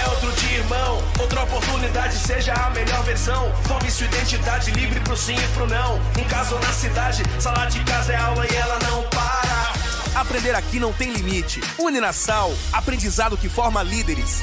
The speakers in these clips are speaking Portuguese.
É outro dia, irmão. Outra oportunidade, seja a melhor versão. Forme sua identidade livre pro sim e pro não. Em casa ou na cidade, sala de casa é aula e ela não para. Aprender aqui não tem limite. Uninasal, aprendizado que forma líderes.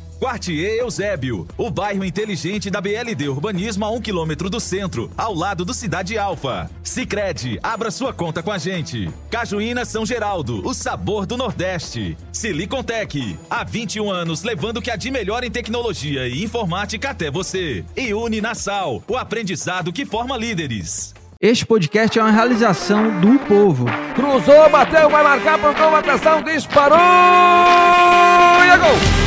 Quartier Eusébio, o bairro inteligente da BLD Urbanismo a um quilômetro do centro, ao lado do Cidade Alfa. Sicredi, abra sua conta com a gente. Cajuína São Geraldo, o sabor do Nordeste. Silicontech, há 21 anos levando o que há de melhor em tecnologia e informática até você. E Uninasal, o aprendizado que forma líderes. Este podcast é uma realização do povo. Cruzou, bateu, vai marcar, procurou, atenção, disparou! E é gol!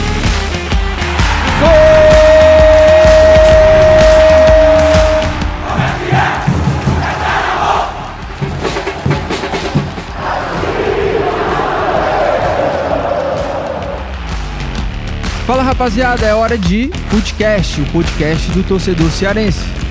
Fala rapaziada, é hora de Footcast, o podcast do torcedor cearense.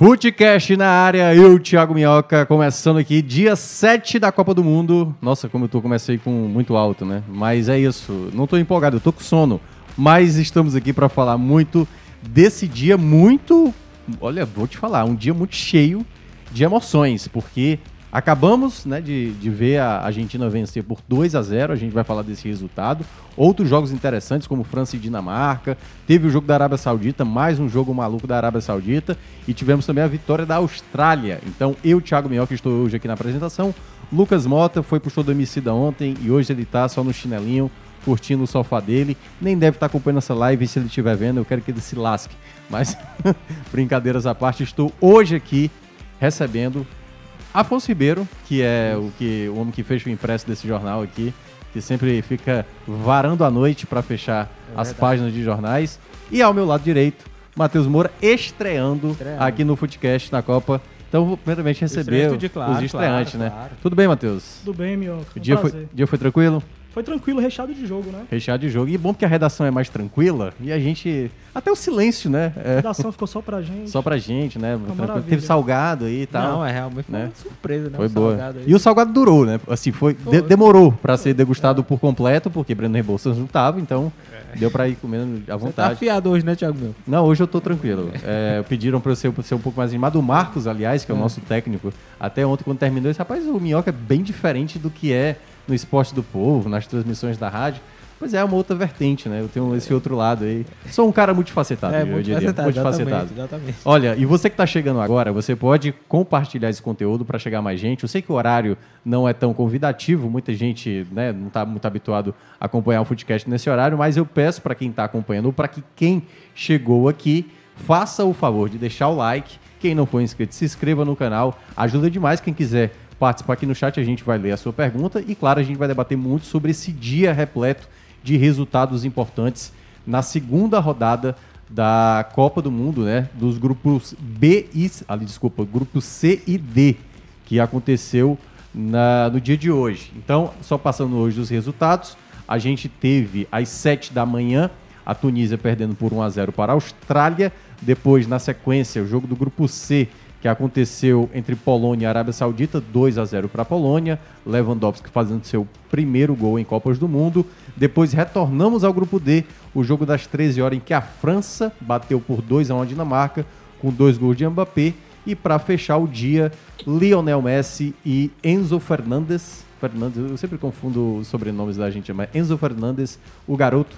Footcast na área, eu, Thiago Minhoca, começando aqui, dia 7 da Copa do Mundo. Nossa, como eu tô, comecei com muito alto, né? Mas é isso, não tô empolgado, eu tô com sono. Mas estamos aqui para falar muito desse dia muito. Olha, vou te falar, um dia muito cheio de emoções, porque acabamos né, de, de ver a Argentina vencer por 2 a 0 a gente vai falar desse resultado. Outros jogos interessantes, como França e Dinamarca. Teve o jogo da Arábia Saudita, mais um jogo maluco da Arábia Saudita. E tivemos também a vitória da Austrália. Então, eu, Thiago Minhoca, estou hoje aqui na apresentação. Lucas Mota foi pro show do Emicida ontem e hoje ele tá só no chinelinho, curtindo o sofá dele. Nem deve estar acompanhando essa live, se ele estiver vendo, eu quero que ele se lasque. Mas, brincadeiras à parte, estou hoje aqui recebendo Afonso Ribeiro, que é o, que, o homem que fecha o impresso desse jornal aqui, que sempre fica varando a noite para fechar É as páginas de jornais. E ao meu lado direito, Matheus Moura, estreando, Estreando. aqui no Footcast na Copa. Então, vou primeiramente receber de claro, os estreantes, claro, né? claro. Tudo bem, Matheus? Tudo bem, Mioca? O dia foi, dia foi tranquilo? Foi tranquilo, recheado de jogo, né? Recheado de jogo. E bom porque a redação é mais tranquila e a gente. Até o silêncio, né? A É, redação ficou só pra gente. só pra gente, né? Teve salgado aí e tal. Não, é realmente foi né? uma surpresa, né? Foi boa. salgado aí. E o salgado durou, né? Assim, foi, de- demorou pra ser degustado por completo, porque Breno Rebouças não tava, então deu pra ir comendo à Você tá vontade. afiado hoje, né, Thiago meu? Não, hoje eu tô tranquilo. É, pediram pra eu ser, ser um pouco mais animado. O Marcos, aliás, que é o nosso técnico, até ontem, quando terminou, disse: rapaz, o Minhoca é bem diferente do que é no esporte do povo, nas transmissões da rádio. Pois é, é uma outra vertente, né? Eu tenho esse outro lado aí. Sou um cara multifacetado, É, eu diria. multifacetado, Multifacetado. exatamente, exatamente. Olha, e você que está chegando agora, você pode compartilhar esse conteúdo para chegar mais gente. Eu sei que o horário não é tão convidativo, muita gente né, não está muito habituado a acompanhar o Footcast nesse horário, mas eu peço para quem está acompanhando ou para que quem chegou aqui, faça o favor de deixar o like. Quem não for inscrito, se inscreva no canal. Ajuda demais quem quiser participar aqui no chat, a gente vai ler a sua pergunta e, claro, a gente vai debater muito sobre esse dia repleto de resultados importantes na segunda rodada da Copa do Mundo, né? Dos grupos B e ali, desculpa, grupo C e D, que aconteceu na- no dia de hoje. Então, só passando hoje os resultados, a gente teve às 7 da manhã a Tunísia perdendo por 1 a 0 para a Austrália, depois na sequência o jogo do grupo C que aconteceu entre Polônia e Arábia Saudita, 2 a 0 para a Polônia, Lewandowski fazendo seu primeiro gol em Copas do Mundo. Depois retornamos ao grupo D, o jogo das 13 horas em que a França bateu por 2 a 1 a Dinamarca, com dois gols de Mbappé. E para fechar o dia, Lionel Messi e Enzo Fernandes. Fernandes, eu sempre confundo os sobrenomes da Argentina, mas Enzo Fernandes, o garoto,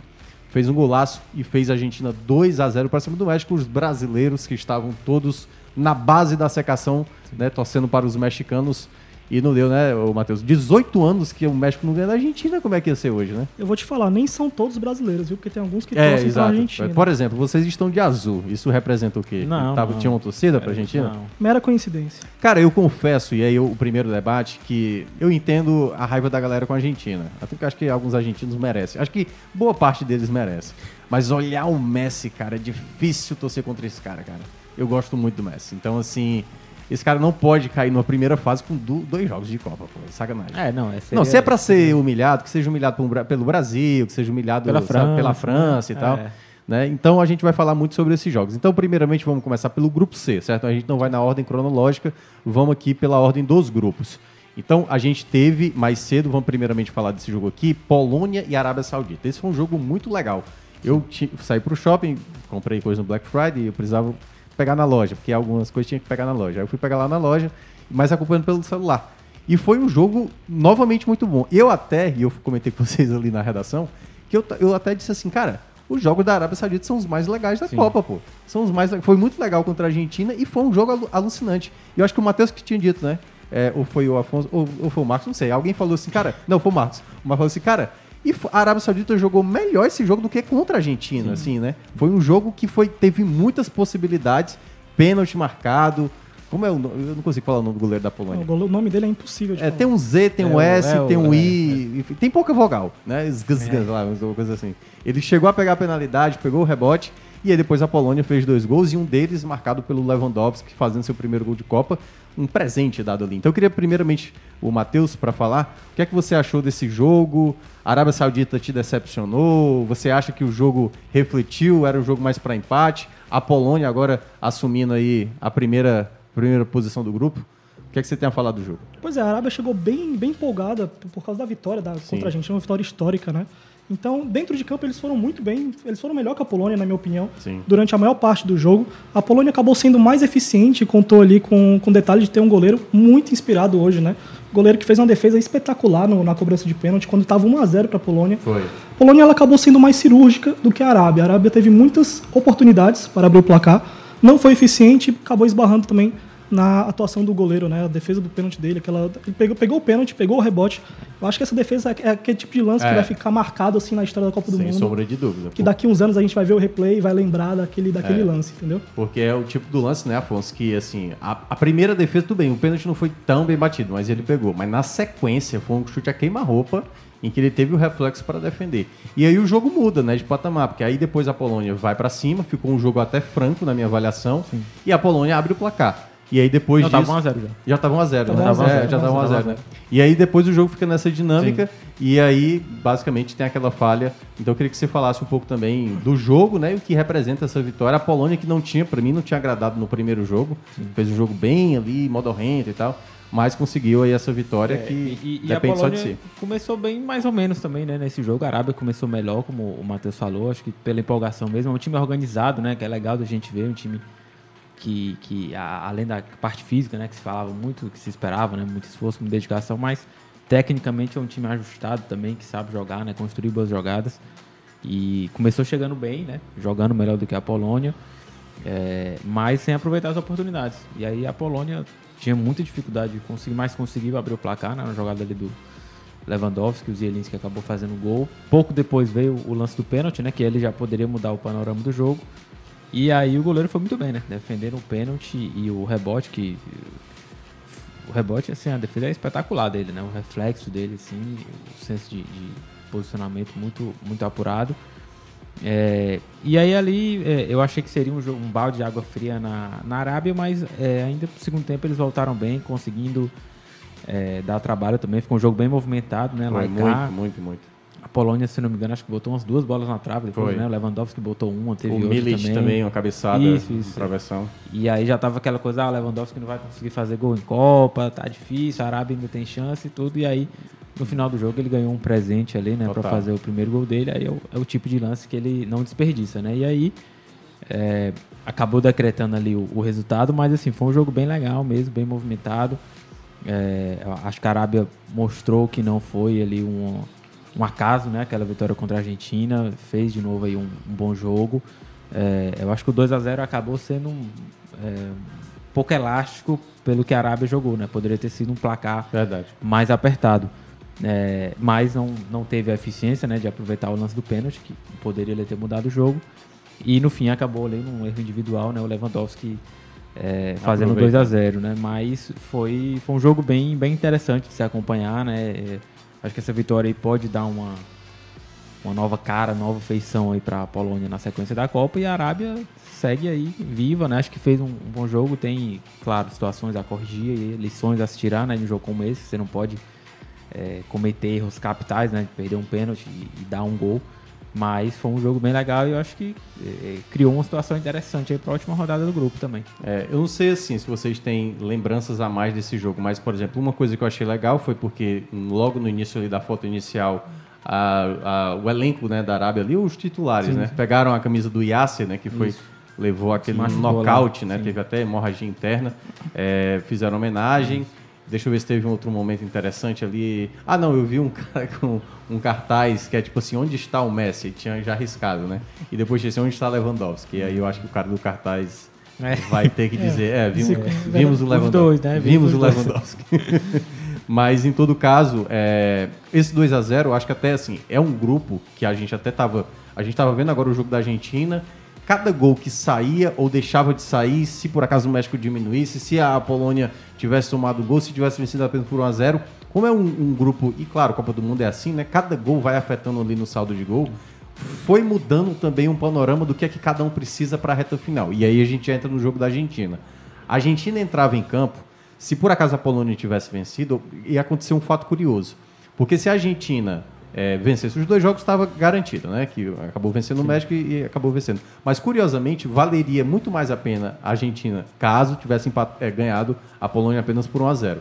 fez um golaço e fez a Argentina 2 a 0 para cima do México. Os brasileiros que estavam todos na base da secação, né, torcendo para os mexicanos. E não deu, né, Matheus? 18 anos que o México não ganha da Argentina, como é que ia ser hoje, né? Eu vou te falar, nem são todos brasileiros, viu? Porque tem alguns que É, torcem pra exato. Argentina. Por exemplo, vocês estão de azul. Isso representa o quê? Não, Tava, não. Tinha uma torcida pra Argentina? Não. Mera coincidência. Cara, eu confesso, e aí o primeiro debate, que eu entendo a raiva da galera com a Argentina. Até porque eu acho que alguns argentinos merecem. Acho que boa parte deles merece. Mas olhar o Messi, cara, é difícil torcer contra esse cara, cara. Eu gosto muito do Messi. Então, assim, esse cara não pode cair numa primeira fase com du- dois jogos de Copa, pô. Sacanagem. É, não, é Não, se é pra ser humilhado, que seja humilhado um pelo Brasil, que seja humilhado Pela sabe, França, pela França e né? tal. É. Né? Então a gente vai falar muito sobre esses jogos. Então, primeiramente, vamos começar pelo grupo C, certo? A gente não vai na ordem cronológica, vamos aqui pela ordem dos grupos. Então, a gente teve mais cedo, vamos primeiramente falar desse jogo aqui, Polônia e Arábia Saudita. Esse foi um jogo muito legal. Eu saí pro shopping, comprei coisa no Black Friday, eu precisava pegar na loja, porque algumas coisas tinha que pegar na loja. Aí eu fui pegar lá na loja, mas acompanhando pelo celular. E foi um jogo novamente muito bom. Eu até, e eu comentei com vocês ali na redação, que eu, eu até disse assim, cara, os jogos da Arábia Saudita são os mais legais da Copa, pô. São os mais Foi muito legal contra a Argentina e foi um jogo alu- alucinante. E eu acho que o Matheus que tinha dito, né? É, ou foi o Afonso, ou, ou foi o Marcos, não sei. Alguém falou assim, cara. Não, foi o Marcos. O Marcos falou assim, cara. E a Arábia Saudita jogou melhor esse jogo do que contra a Argentina, assim, né? Foi um jogo que foi, teve muitas possibilidades, pênalti marcado. Como é o nome? Eu não consigo falar o nome do goleiro da Polônia. O nome dele é impossível de É, falar. tem um Z, tem É um S, é tem um é, I, enfim, tem pouca vogal, né? Zgz, zgz, lá, coisa assim. Ele chegou a pegar a penalidade, pegou o rebote, e aí depois a Polônia fez dois gols, e um deles marcado pelo Lewandowski, fazendo seu primeiro gol de Copa, um presente dado ali. Então eu queria primeiramente o Matheus para falar, o que é que você achou desse jogo? A Arábia Saudita te decepcionou? Você acha que o jogo refletiu, era um jogo mais para empate? A Polônia agora assumindo aí a primeira, primeira posição do grupo? O que é que você tem a falar do jogo? Pois é, a Arábia chegou bem, bem empolgada por- causa da vitória da, contra a Argentina, uma vitória histórica, né? Então, dentro de campo, eles foram muito bem, eles foram melhor que a Polônia, na minha opinião, Sim. durante a maior parte do jogo. A Polônia acabou sendo mais eficiente, contou ali com, com o detalhe de ter um goleiro muito inspirado hoje, né? Goleiro que fez uma defesa espetacular no- na cobrança de pênalti, quando estava 1x0 para a Polônia. Foi. A Polônia ela acabou sendo mais cirúrgica do que a Arábia. A Arábia teve muitas oportunidades para abrir o placar, não foi eficiente, acabou esbarrando também na atuação do goleiro, né? A defesa do pênalti dele, aquela, ele pegou, pegou o pênalti, pegou o rebote. Eu acho que essa defesa é aquele tipo de lance É. que vai ficar marcado assim na história da Copa do Sem Mundo. sombra de dúvida. Que daqui uns anos a gente vai ver o replay e vai lembrar daquele, daquele É. lance, entendeu? Porque é o tipo do lance, né, Afonso? Que, assim, a, a primeira defesa, tudo bem, o pênalti não foi tão bem batido, mas ele pegou. Mas na sequência, foi um chute a queima-roupa em que ele teve o reflexo para defender. E aí o jogo muda, né, de patamar, porque aí depois a Polônia vai para cima, ficou um jogo até franco na minha avaliação, e a Polônia abre o placar. E aí depois Não, disso... tava 1 a 0 já. Já tava 1x0, né? Tava 1 a 0, É, já tava tava 1 a 1x0, 0. né? E aí depois o jogo fica nessa dinâmica e aí basicamente tem aquela falha. Então eu queria que você falasse um pouco também do jogo, né? E o que representa essa vitória. A Polônia que não tinha, pra mim, não tinha agradado no primeiro jogo. Fez um jogo bem ali, modorrento e tal. Mas conseguiu aí essa vitória que É, E, e a depende só de Polônia si. começou bem mais ou menos também, né, nesse jogo. A Arábia começou melhor, como o Matheus falou, acho que pela empolgação mesmo. É um time organizado, né, que é legal da gente ver, um time que, que a- além da parte física, né, que se falava muito, que se esperava, né, muito esforço, muita dedicação, mas tecnicamente é um time ajustado também, que sabe jogar, né, construir boas jogadas. E começou chegando bem, né, jogando melhor do que a Polônia, é, mas sem aproveitar as oportunidades. E aí a Polônia tinha muita dificuldade de conseguir, mas conseguiu abrir o placar né, na jogada ali do Lewandowski, o Zielinski acabou fazendo gol. Pouco depois veio o lance do pênalti, né, que ele já poderia mudar o panorama do jogo. E aí o goleiro foi muito bem, né? Defendendo o pênalti e o rebote, que. O rebote, assim, a defesa é espetacular dele, né? O reflexo dele, assim, o senso de, de posicionamento muito, muito apurado. É, e aí ali é, eu achei que seria um, jogo, um balde de água fria na, na Arábia, mas é, ainda no segundo tempo eles voltaram bem, conseguindo é, dar trabalho também. Ficou um jogo bem movimentado, né? Lá muito, muito, muito. Polônia, se não me engano, acho que botou umas duas bolas na trave depois, Foi. né? O Lewandowski botou uma, teve O Milic também. também, uma cabeçada, Isso, isso. travessão. E aí já tava aquela coisa, ah, o Lewandowski não vai conseguir fazer gol em Copa, tá difícil, a Arábia ainda tem chance e tudo. E aí, no final do jogo, ele ganhou um presente ali, né, pra Total. fazer o primeiro gol dele. Aí é o, é o tipo de lance que ele não desperdiça, né? E aí, é, acabou decretando ali o, o resultado, mas assim, foi um jogo bem legal mesmo, bem movimentado. É, acho que a Arábia mostrou que não foi ali um, um acaso, né? Aquela vitória contra a Argentina, fez de novo aí um, um bom jogo. É, eu acho que o 2 a 0 acabou sendo um, é, pouco elástico pelo que a Arábia jogou, né? Poderia ter sido um placar Verdade. mais apertado. É, mas não, não teve a eficiência né, de aproveitar o lance do pênalti, que poderia ter mudado o jogo. E no fim acabou ali num erro individual, né? O Lewandowski é, fazendo Aproveita. 2 a 0 né? Mas foi, foi um jogo bem, bem interessante de se acompanhar, né? É, acho que essa vitória aí pode dar uma, uma nova cara, nova feição aí para a Polônia na sequência da Copa e a Arábia segue aí viva, né? Acho que fez um, um bom jogo, tem, claro, situações a corrigir e lições a se tirar, né? De um jogo como esse, você não pode é, cometer erros capitais, né? De perder um pênalti e, e dar um gol. Mas foi um jogo bem legal e eu acho que é, criou uma situação interessante aí para a última rodada do grupo também. É, eu não sei assim se vocês têm lembranças a mais desse jogo, mas, por exemplo, uma coisa que eu achei legal foi porque logo no início ali da foto inicial, a- a- o elenco né, da Arábia ali, os titulares, Sim. né? Pegaram a camisa do Yasser, né? Que foi. Isso. Levou aquele lá, nocaute, né? sim. Teve até hemorragia interna. É, fizeram homenagem. Deixa eu ver se teve um outro momento interessante ali. Ah, não, eu vi um cara com um cartaz que é tipo assim, onde está o Messi? Tinha já arriscado, né? E depois disse, onde está Lewandowski? E aí eu acho que o cara do cartaz É. vai ter que dizer, é, vimos, É. vimos o Os Lewandowski. dois, né? Vimos Vimos o. Lewandowski. Mas em todo caso, é, esse 2 a 0 eu acho que até assim, é um grupo que a gente até tava. A gente tava vendo agora o jogo da Argentina. Cada gol que saía ou deixava de sair, se por acaso o México diminuísse, se a Polônia tivesse tomado gol, se tivesse vencido apenas por 1 a 0 como é um, um grupo, e claro, Copa do Mundo é assim, né? Cada gol vai afetando ali no saldo de gol. Foi mudando também um panorama do que é que cada um precisa para a reta final. E aí a gente entra no jogo da Argentina. A Argentina entrava em campo, se por acaso a Polônia tivesse vencido, ia acontecer um fato curioso. Porque se a Argentina eh, vencesse os dois jogos, estava garantido, né? Que acabou vencendo o México e, e acabou vencendo. Mas curiosamente, valeria muito mais a pena a Argentina, caso tivesse eh, ganhado a Polônia apenas por 1 a 0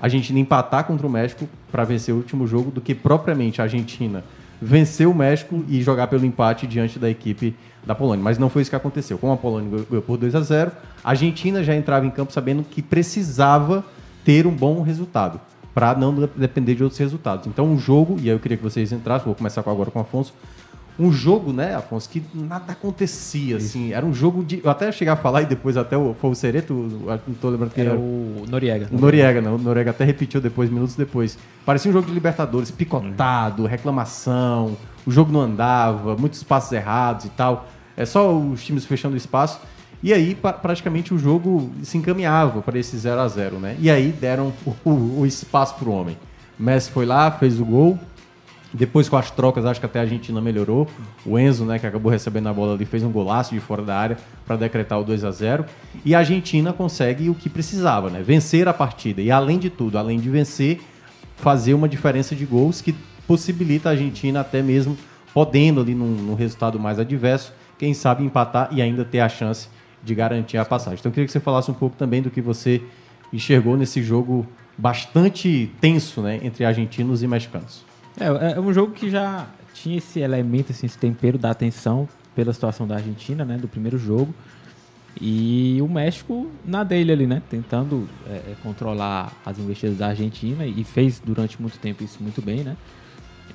a Argentina empatar contra o México para vencer o último jogo do que propriamente a Argentina vencer o México e jogar pelo empate diante da equipe da Polônia. Mas não foi isso que aconteceu. Como a Polônia ganhou- ganhou por 2 a 0 a Argentina já entrava em campo sabendo que precisava ter um bom resultado para não de- depender de outros resultados. Então, um jogo, e aí eu queria que vocês entrassem, vou começar com- agora com o Afonso, um jogo, né, Afonso, que nada acontecia, assim, era um jogo de... Eu até chegar a falar e depois até o, foi o Cereto, eu não tô lembrando quem Era era. o Noriega. O Noriega, não. O Noriega até repetiu depois, minutos depois. Parecia um jogo de Libertadores, picotado, reclamação, o jogo não andava, muitos passos errados e tal. É só os times fechando o espaço. E aí, pa- praticamente, o jogo se encaminhava para esse 0 a 0 né? E aí deram o, o- o espaço para o homem. Messi foi lá, fez o gol. Depois com as trocas, acho que até a Argentina melhorou. O Enzo, né, que acabou recebendo a bola ali, fez um golaço de fora da área para decretar o 2 a 0 E a Argentina consegue o que precisava, né? Vencer a partida. E além de tudo, além de vencer, fazer uma diferença de gols que possibilita a Argentina até mesmo podendo ali num, num resultado mais adverso, quem sabe empatar e ainda ter a chance de garantir a passagem. Então eu queria que você falasse um pouco também do que você enxergou nesse jogo bastante tenso, né, entre argentinos e mexicanos. É, é um jogo que já tinha esse elemento, assim, esse tempero da atenção pela situação da Argentina, né, do primeiro jogo. E o México na dele ali, né? Tentando é, é, controlar as investidas da Argentina e fez durante muito tempo isso muito bem, né?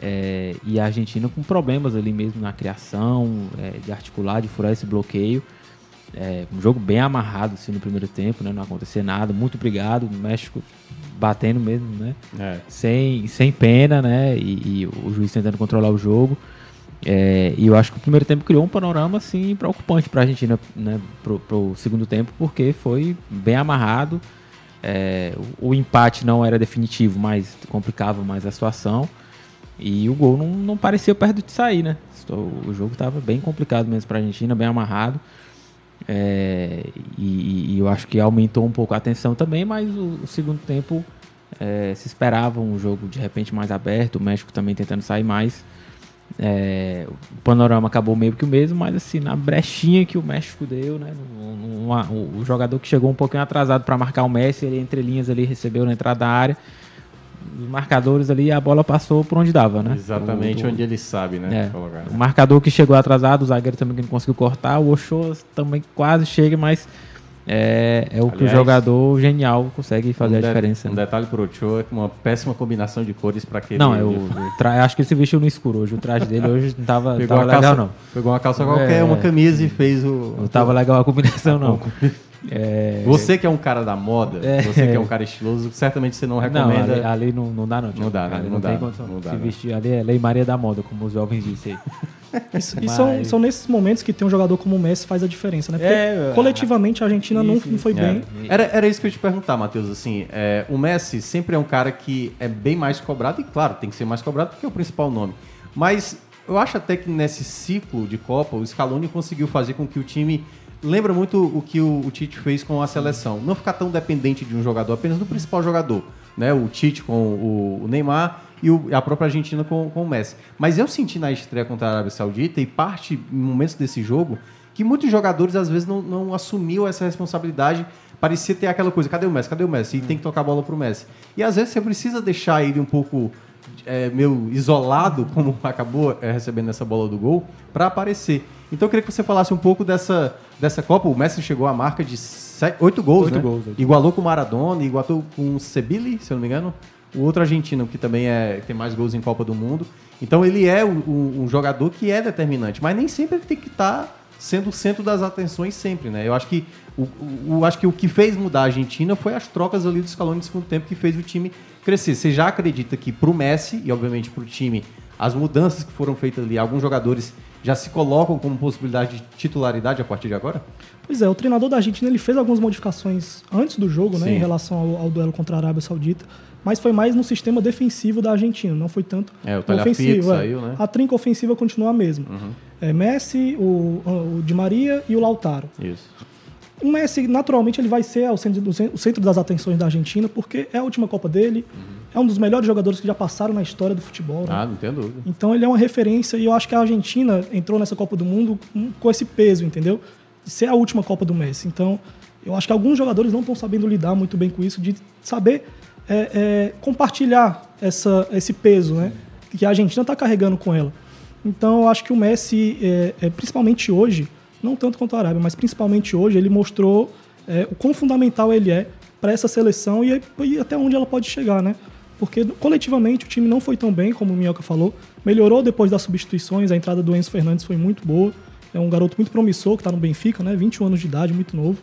É, e a Argentina com problemas ali mesmo na criação, é, de articular, de furar esse bloqueio. É, um jogo bem amarrado assim, no primeiro tempo, né? Não acontecer nada. Muito obrigado. O México batendo mesmo, né? É. Sem, sem pena, né? E, e o juiz tentando controlar o jogo. É, e eu acho que o primeiro tempo criou um panorama assim preocupante para a Argentina né, pro, pro segundo tempo, porque foi bem amarrado. É, o, o, empate não era definitivo, mas complicava mais a situação. E o gol não, não parecia perto de sair, né? O jogo estava bem complicado mesmo para a Argentina, bem amarrado. É, e, e, eu acho que aumentou um pouco a atenção também, mas o, o segundo tempo é, se esperava um jogo de repente mais aberto, o México também tentando sair mais. É, o panorama acabou meio que o mesmo, mas assim, na brechinha que o México deu, né? O jogador que chegou um pouquinho atrasado para marcar o Messi, ele entre linhas ali recebeu na entrada da área marcadores ali, a bola passou por onde dava, né? Exatamente onde ele sabe, né? É. Colocar, né? O marcador que chegou atrasado, o zagueiro também que não conseguiu cortar, o Ochoa também quase chega, mas é, é o Aliás, que o jogador genial consegue fazer um a diferença. Um né? detalhe pro Ochoa, uma péssima combinação de cores para que Não, ele... eu, tra... acho que ele se vestiu no escuro hoje. O traje dele hoje não tava, pegou tava legal, calça, não. Pegou uma calça qualquer, é... uma camisa e fez o. Não tava legal a combinação, não. É... Você que é um cara da moda, é... você que é um cara estiloso, certamente você não recomenda. Não, ali, ali não, não, dá, não. Não dá, ali não, não, dá, tem condição. Não dá, se vestir ali é Lei Maria da Moda, como os jovens dizem aí. Isso, Mas... E são, são nesses momentos que tem um jogador como o Messi faz a diferença, né? Porque é, coletivamente a Argentina isso, não, não foi bem. Era, era isso que eu ia te perguntar, Matheus. Assim, é, o Messi sempre é um cara que é bem mais cobrado, e claro, tem que ser mais cobrado porque é o principal nome. Mas eu acho até que nesse ciclo de Copa, o Scaloni conseguiu fazer com que o time lembra muito o que o, o, Tite fez com a seleção. Não ficar tão dependente de um jogador, apenas do principal jogador. Né? O Tite com o, o Neymar e o, a própria Argentina com, com o Messi. Mas eu senti na estreia contra a Arábia Saudita e parte, em momentos desse jogo, que muitos jogadores às vezes não, não assumiam essa responsabilidade. Parecia ter aquela coisa, cadê o Messi? Cadê o Messi? E tem que tocar a bola pro Messi. E às vezes você precisa deixar ele um pouco é, meio isolado, como acabou é, recebendo essa bola do gol, para aparecer. Então eu queria que você falasse um pouco dessa, dessa Copa. O Messi chegou à marca de sete, oito gols, oito né? gols oito. Igualou com o Maradona, igualou com o Sebili, se eu não me engano. O outro argentino que também é, tem mais gols em Copa do Mundo. Então ele é um, um jogador que é determinante, mas nem sempre ele tem que estar tá sendo o centro das atenções sempre, né? Eu acho que o, o, acho que o que fez mudar a Argentina foi as trocas ali do Scaloni no segundo tempo que fez o time crescer. Você já acredita que para o Messi e obviamente para o time as mudanças que foram feitas ali, alguns jogadores já se colocam como possibilidade de titularidade a partir de agora? Pois é, o treinador da Argentina ele fez algumas modificações antes do jogo, né, em relação ao, ao, duelo contra a Arábia Saudita, mas foi mais no sistema defensivo da Argentina, não foi tanto é, o ofensivo. É. Saiu, né? A trinca ofensiva continua a mesma. Uhum. É, Messi, o, o Di Maria e o Lautaro. Isso. O Messi, naturalmente, ele vai ser o centro, o centro das atenções da Argentina, porque é a última Copa dele. Uhum é um dos melhores jogadores que já passaram na história do futebol. Né? Ah, não tenho dúvida. Então ele é uma referência e eu acho que a Argentina entrou nessa Copa do Mundo com esse peso, entendeu? De ser a última Copa do Messi. Então eu acho que alguns jogadores não estão sabendo lidar muito bem com isso, de saber é, é, compartilhar essa, esse peso, né? Que a Argentina está carregando com ela. Então eu acho que o Messi, é, é, principalmente hoje, não tanto quanto a Arábia, mas principalmente hoje, ele mostrou é, o quão fundamental ele é para essa seleção e, e até onde ela pode chegar, né? porque coletivamente o time não foi tão bem, como o Minhoca falou. Melhorou depois das substituições, a entrada do Enzo Fernandes foi muito boa. É um garoto muito promissor que está no Benfica, né? 21 anos de idade, muito novo.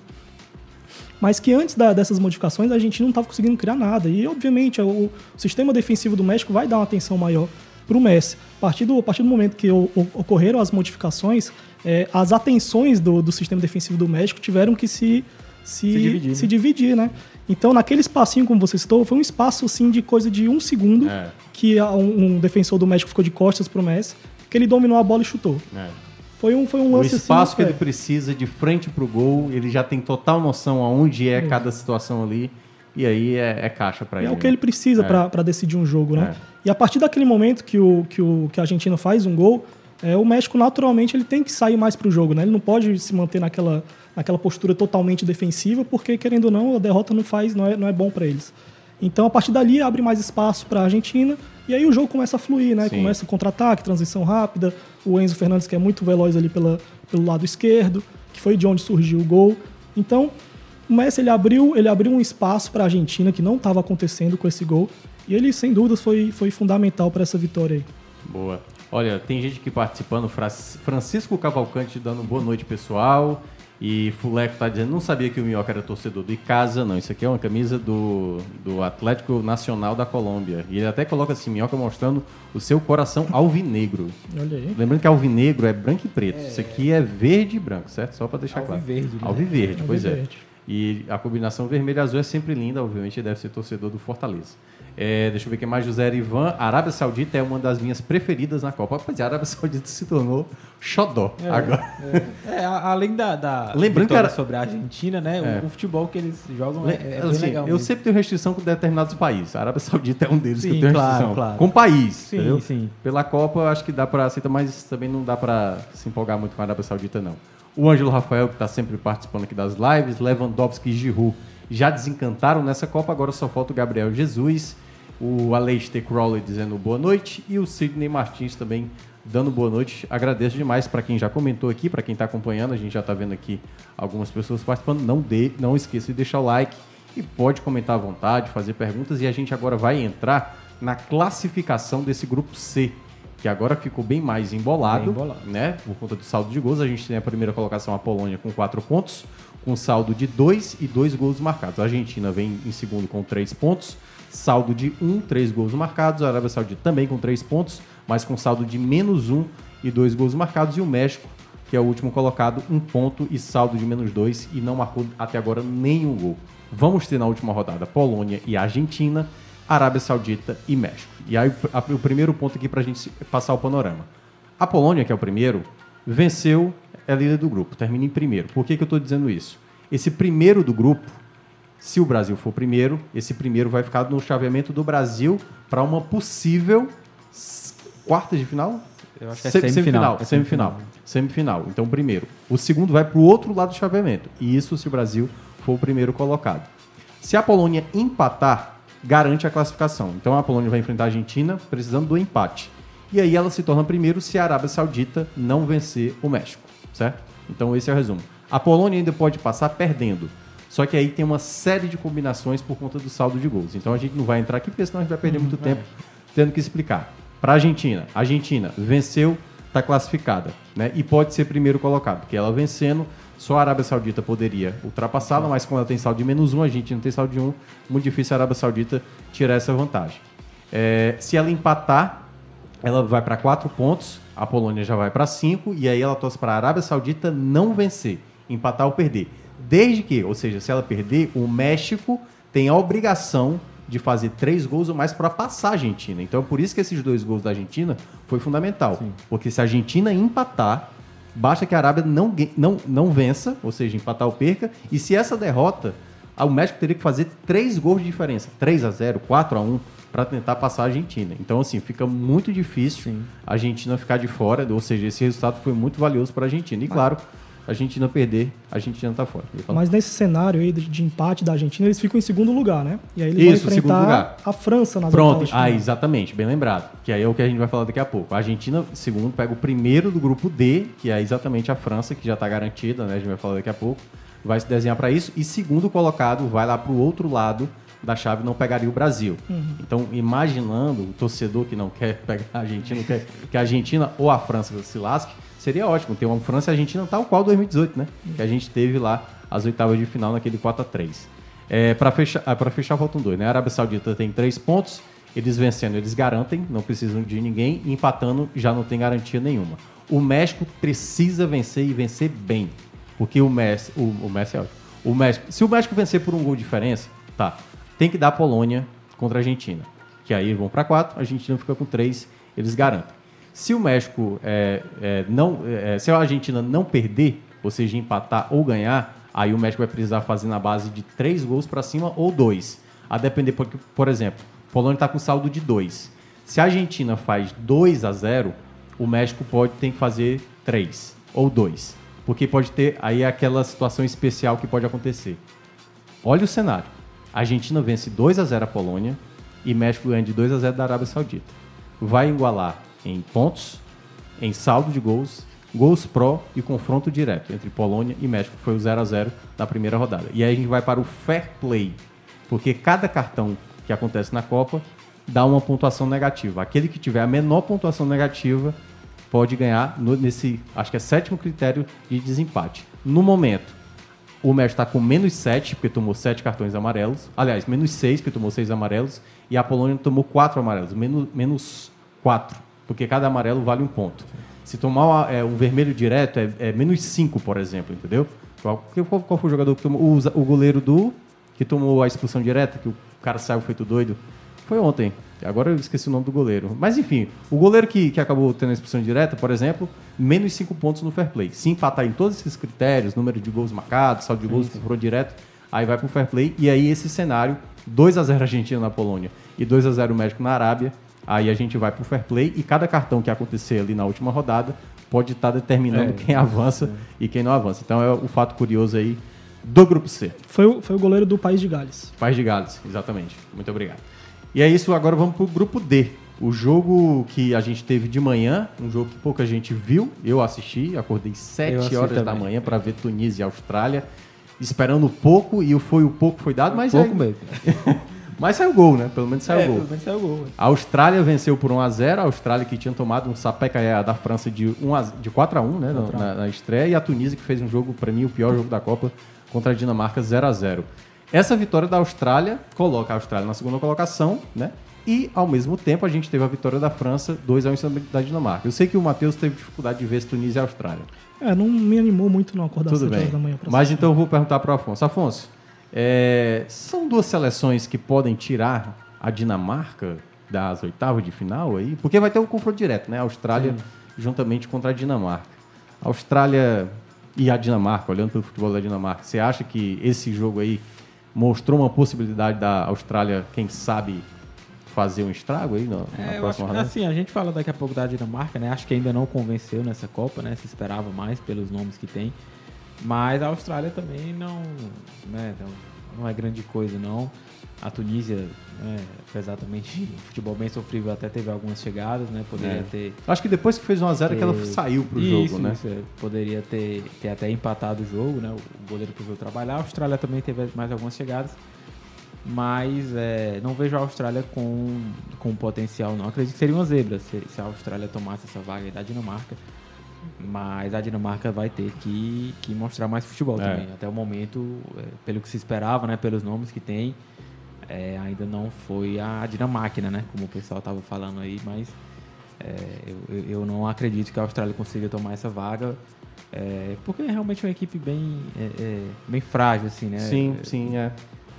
Mas que antes da, dessas modificações a gente não estava conseguindo criar nada. E, obviamente, o, o, sistema defensivo do México vai dar uma atenção maior para o Messi. A partir, do, a partir do momento que o, o, ocorreram as modificações, é, as atenções do, do sistema defensivo do México tiveram que se se, Se dividir, se né? dividir, né? Então, naquele espacinho, como você citou, foi um espaço assim de coisa de um segundo É. que um, um defensor do México ficou de costas pro Messi, que ele dominou a bola e chutou. É. Foi um, foi um O lance espaço assim, que é. ele precisa de frente pro gol, ele já tem total noção aonde é cada situação ali. E aí é, é caixa pra ele. É o que ele precisa É. para decidir um jogo, né? E a partir daquele momento que, o, que, o, que a Argentina faz um gol, é, o México naturalmente ele tem que sair mais pro jogo, né? Ele não pode se manter naquela, naquela postura totalmente defensiva, porque querendo ou não, a derrota não faz, não é, não é bom para eles. Então a partir dali abre mais espaço para a Argentina e aí o jogo começa a fluir, né? Sim. Começa contra-ataque, transição rápida. O Enzo Fernandes que é muito veloz ali pela, pelo lado esquerdo, que foi de onde surgiu o gol. Então o Messi ele abriu, ele abriu um espaço para a Argentina que não estava acontecendo com esse gol. E ele, sem dúvidas, foi, foi fundamental para essa vitória aí. Boa. Olha, tem gente aqui participando. Fra- Francisco Cavalcante dando boa noite, pessoal. E Fuleco tá dizendo, não sabia que o Minhoca era torcedor do Icasa, não. Isso aqui é uma camisa do, do Atlético Nacional da Colômbia. E ele até coloca assim, Minhoca mostrando o seu coração alvinegro. Olha aí. Lembrando que alvinegro é branco e preto. Isso aqui é verde e branco, certo? Só para deixar claro. Alviverde, né? Alviverde, pois é. E a combinação vermelho e azul é sempre linda, obviamente deve ser torcedor do Fortaleza. É, deixa eu ver quem mais, José Ivan. Arábia Saudita é uma das minhas preferidas na Copa. Pois é, a Arábia Saudita se tornou xodó agora. É, a- além da, da Lembrando que era- sobre a Argentina, né? o- É. O, futebol que eles jogam é, é Assim, legal. eu mesmo. sempre tenho restrição com determinados países. A Arábia Saudita é um deles que Sim, eu tenho claro, restrição. claro. Com país, Sim, entendeu? sim. Pela Copa, acho que dá pra aceitar, mas também não dá pra se empolgar muito com a Arábia Saudita, não. O Ângelo Rafael, que está sempre participando aqui das lives, Lewandowski e Giroud já desencantaram nessa Copa, agora só falta o Gabriel Jesus, o Aleister Crowley dizendo boa noite e o Sidney Martins também dando boa noite. Agradeço demais para quem já comentou aqui, para quem está acompanhando, a gente já está vendo aqui algumas pessoas participando. Não, dê, não esqueça de deixar o like e pode comentar à vontade, fazer perguntas e a gente agora vai entrar na classificação desse grupo C, que agora ficou bem mais embolado, Bem embolado. né? Por conta do saldo de gols, a gente tem a primeira colocação a Polônia com 4 pontos, com saldo de 2 e 2 gols marcados. A Argentina vem em segundo com 3 pontos, saldo de 1, 3 gols marcados. A Arábia Saudita também com 3 pontos, mas com saldo de menos 1 e 2 gols marcados. E o México, que é o último colocado, 1 ponto e saldo de menos 2 e não marcou até agora nenhum gol. Vamos ter na última rodada Polônia e Argentina, Arábia Saudita e México. E aí a- o primeiro ponto aqui para a gente passar o panorama. A Polônia, que é o primeiro, venceu, é líder do grupo, termina em primeiro. Por que, que eu estou dizendo isso? Esse primeiro do grupo, se o Brasil for primeiro, esse primeiro vai ficar no chaveamento do Brasil para uma possível quarta de final? Eu acho que é Se- semifinal. É semifinal. Semifinal. Então, o primeiro. O segundo vai para o outro lado do chaveamento. E isso se o Brasil for o primeiro colocado. Se a Polônia empatar, garante a classificação. Então a Polônia vai enfrentar a Argentina precisando do empate. E aí ela se torna primeiro se a Arábia Saudita não vencer o México, certo? Então esse é o resumo. A Polônia ainda pode passar perdendo. Só que aí tem uma série de combinações por conta do saldo de gols. Então a gente não vai entrar aqui porque senão a gente vai perder muito tempo tendo que explicar. Para a Argentina, a Argentina venceu, está classificada, né? E pode ser primeiro colocado, porque ela vencendo, só a Arábia Saudita poderia ultrapassá-la, mas como ela tem saldo de menos um, a Argentina tem saldo de um, muito difícil a Arábia Saudita tirar essa vantagem. É, se ela empatar, ela vai para quatro pontos, a Polônia já vai para cinco, e aí ela torce para a Arábia Saudita não vencer, empatar ou perder. Desde que, ou seja, se ela perder, o México tem a obrigação de fazer três gols ou mais para passar a Argentina. Então é por isso que esses dois gols da Argentina foi fundamental. Porque se a Argentina empatar, basta que a Arábia não, não, não vença, ou seja, empatar ou perca, e se essa derrota, o México teria que fazer três gols de diferença, 3 a 0 4 a 1 para tentar passar a Argentina. Então, assim, fica muito difícil a Argentina ficar de fora, ou seja, esse resultado foi muito valioso para a Argentina. E claro, a Argentina perder, a Argentina tá fora. Mas nesse cenário aí de, de empate da Argentina, eles ficam em segundo lugar, né? E aí eles Isso, vão enfrentar a França nas Pronto, oitavas ah, exatamente, bem lembrado. Que aí é o que a gente vai falar daqui a pouco. A Argentina, segundo, pega o primeiro do grupo D, que é exatamente a França, que já está garantida, né? A gente vai falar daqui a pouco. Vai se desenhar para isso. E segundo colocado vai lá para o outro lado da chave, não pegaria o Brasil. Então, imaginando o torcedor que não quer pegar a Argentina, quer que a Argentina ou a França se lasque, seria ótimo ter uma França e Argentina tal qual 2018, né? Que a gente teve lá as oitavas de final naquele 4 a 3 é, para fechar, ah, pra fechar, faltam dois. Né? A Arábia Saudita tem três pontos. Eles vencendo, eles garantem, não precisam de ninguém. E empatando, já não tem garantia nenhuma. O México precisa vencer e vencer bem. Porque o Messi, o, o Messi é ótimo. O México, se o México vencer por um gol de diferença, tá. Tem que dar a Polônia contra a Argentina. Que aí vão para quatro, a Argentina fica com três, eles garantem. Se o México é, é, não, é, se a Argentina não perder, ou seja, empatar ou ganhar, aí o México vai precisar fazer na base de três gols para cima ou dois. A depender, por, por exemplo, Polônia está com saldo de dois. Se a Argentina faz 2 a 0, o México pode ter que fazer três ou dois, porque pode ter aí aquela situação especial que pode acontecer. Olha o cenário. A Argentina vence 2 a 0 a Polônia e México ganha de 2 a 0 da Arábia Saudita. Vai igualar em pontos, em saldo de gols, gols pró e confronto direto entre Polônia e México. Foi o 0 a 0 da primeira rodada. E aí a gente vai para o fair play, porque cada cartão que acontece na Copa dá uma pontuação negativa. Aquele que tiver a menor pontuação negativa pode ganhar no- nesse, acho que é sétimo critério de desempate. No momento, o México está com menos 7, porque tomou 7 cartões amarelos. Aliás, menos 6, porque tomou 6 amarelos. E a Polônia tomou 4 amarelos. Menos, menos 4, porque cada amarelo vale um ponto. Se tomar é, um vermelho direto, é, é menos 5, por exemplo, entendeu? Qual, qual, qual foi o jogador que tomou? O, o goleiro do. que tomou a expulsão direta, que o cara saiu feito doido. Foi ontem. Agora eu esqueci o nome do goleiro. Mas enfim, o goleiro que, que acabou tendo a expulsão direta, por exemplo, menos 5 pontos no fair play. Se empatar em todos esses critérios, número de gols marcados, saldo de gols, confronto direto, aí vai pro fair play. E aí esse cenário, 2 a 0 Argentina na Polônia e 2 a 0 México na Arábia, aí a gente vai pro fair play e cada cartão que acontecer ali na última rodada pode estar determinando É, quem avança e quem não avança. Então é o fato curioso aí do grupo C. Foi, o- foi o goleiro do País de Gales. País de Gales, exatamente. Muito obrigado. E é isso, agora vamos pro grupo D. O jogo que a gente teve de manhã, um jogo que pouca gente viu, eu assisti, acordei Eu 7 assisti horas da também. manhã para ver Tunísia e Austrália, esperando pouco, e o foi o pouco foi dado, mas Pouco aí- mesmo. mas saiu gol, né? Pelo menos saiu É, gol. pelo menos saiu gol. A Austrália venceu por 1 a 0 a Austrália que tinha tomado um sapeca da França de, 1 a, de 4 a 1 né, 4 a 1. na, na estreia, e a Tunísia que fez um jogo, para mim, o pior jogo da Copa, contra a Dinamarca 0 a 0 Essa vitória da Austrália coloca a Austrália na segunda colocação, né? E, ao mesmo tempo, a gente teve a vitória da França 2 a 1 em cima da Dinamarca. Eu sei que o Matheus teve dificuldade de ver esse Tunísia e Austrália. É, não me animou muito não acordar Tudo 7 bem. horas da manhã pra Mas então eu vou perguntar para o Afonso. Afonso, é, são duas seleções que podem tirar a Dinamarca das oitavas de final aí? Porque vai ter um confronto direto, né? A Austrália juntamente contra a Dinamarca. A Austrália e a Dinamarca, olhando pelo futebol da Dinamarca, você acha que esse jogo aí mostrou uma possibilidade da Austrália, quem sabe, fazer um estrago aí na, na É, acho, próxima rodada? assim, a gente fala daqui a pouco da Dinamarca, né? Acho que ainda não convenceu nessa Copa, né? Se esperava mais pelos nomes que tem. Mas a Austrália também não, né, não, é grande coisa, não. A Tunísia, né, apesar também de futebol bem sofrível, até teve algumas chegadas, né? Poderia É. ter. Acho que depois que fez 1 a 0 é que ela ter- saiu pro Isso, jogo, né? isso, é. Poderia ter, ter até empatado o jogo, né? O goleiro precisou trabalhar. A Austrália também teve mais algumas chegadas. Mas é, não vejo a Austrália com, com potencial, não. Acredito que seria uma zebra se, se a Austrália tomasse essa vaga da Dinamarca. Mas a Dinamarca vai ter que, que mostrar mais futebol É. também. Até o momento, é, pelo que se esperava, né? Pelos nomes que tem, é, ainda não foi a Dinamarca, né? Como o pessoal estava falando aí, mas é, eu, eu- não acredito que a Austrália consiga tomar essa vaga. é, porque é realmente uma equipe bem, é, é, bem frágil, assim, né? Sim, sim, é.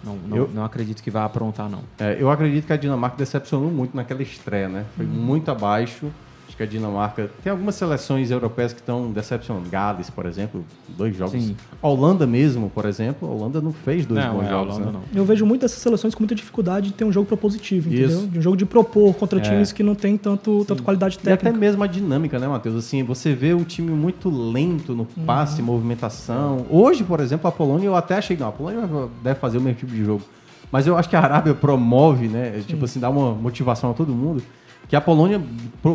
Não, não, Eu- não acredito que vá aprontar, não. Eu acredito que a Dinamarca decepcionou muito naquela estreia, né? Foi muito abaixo. Que a Dinamarca. Tem algumas seleções europeias que estão decepcionando. Gales, por exemplo, dois jogos. Sim. A Holanda mesmo, por exemplo, a Holanda não fez dois Não, bons é, jogos. Holanda né? não. Eu vejo muito essas seleções com muita dificuldade de ter um jogo propositivo, Isso. entendeu? De um jogo de propor contra É. times que não tem tanto, tanto qualidade E até técnica. mesmo a dinâmica, né, Matheus? Assim, você vê o time muito lento no Uhum. passe, movimentação. Hoje, por exemplo, a Polônia, eu até achei, não, a Polônia deve fazer o mesmo tipo de jogo. Mas eu acho que a Arábia promove, né? Tipo assim, dá uma motivação a todo mundo. Que a Polônia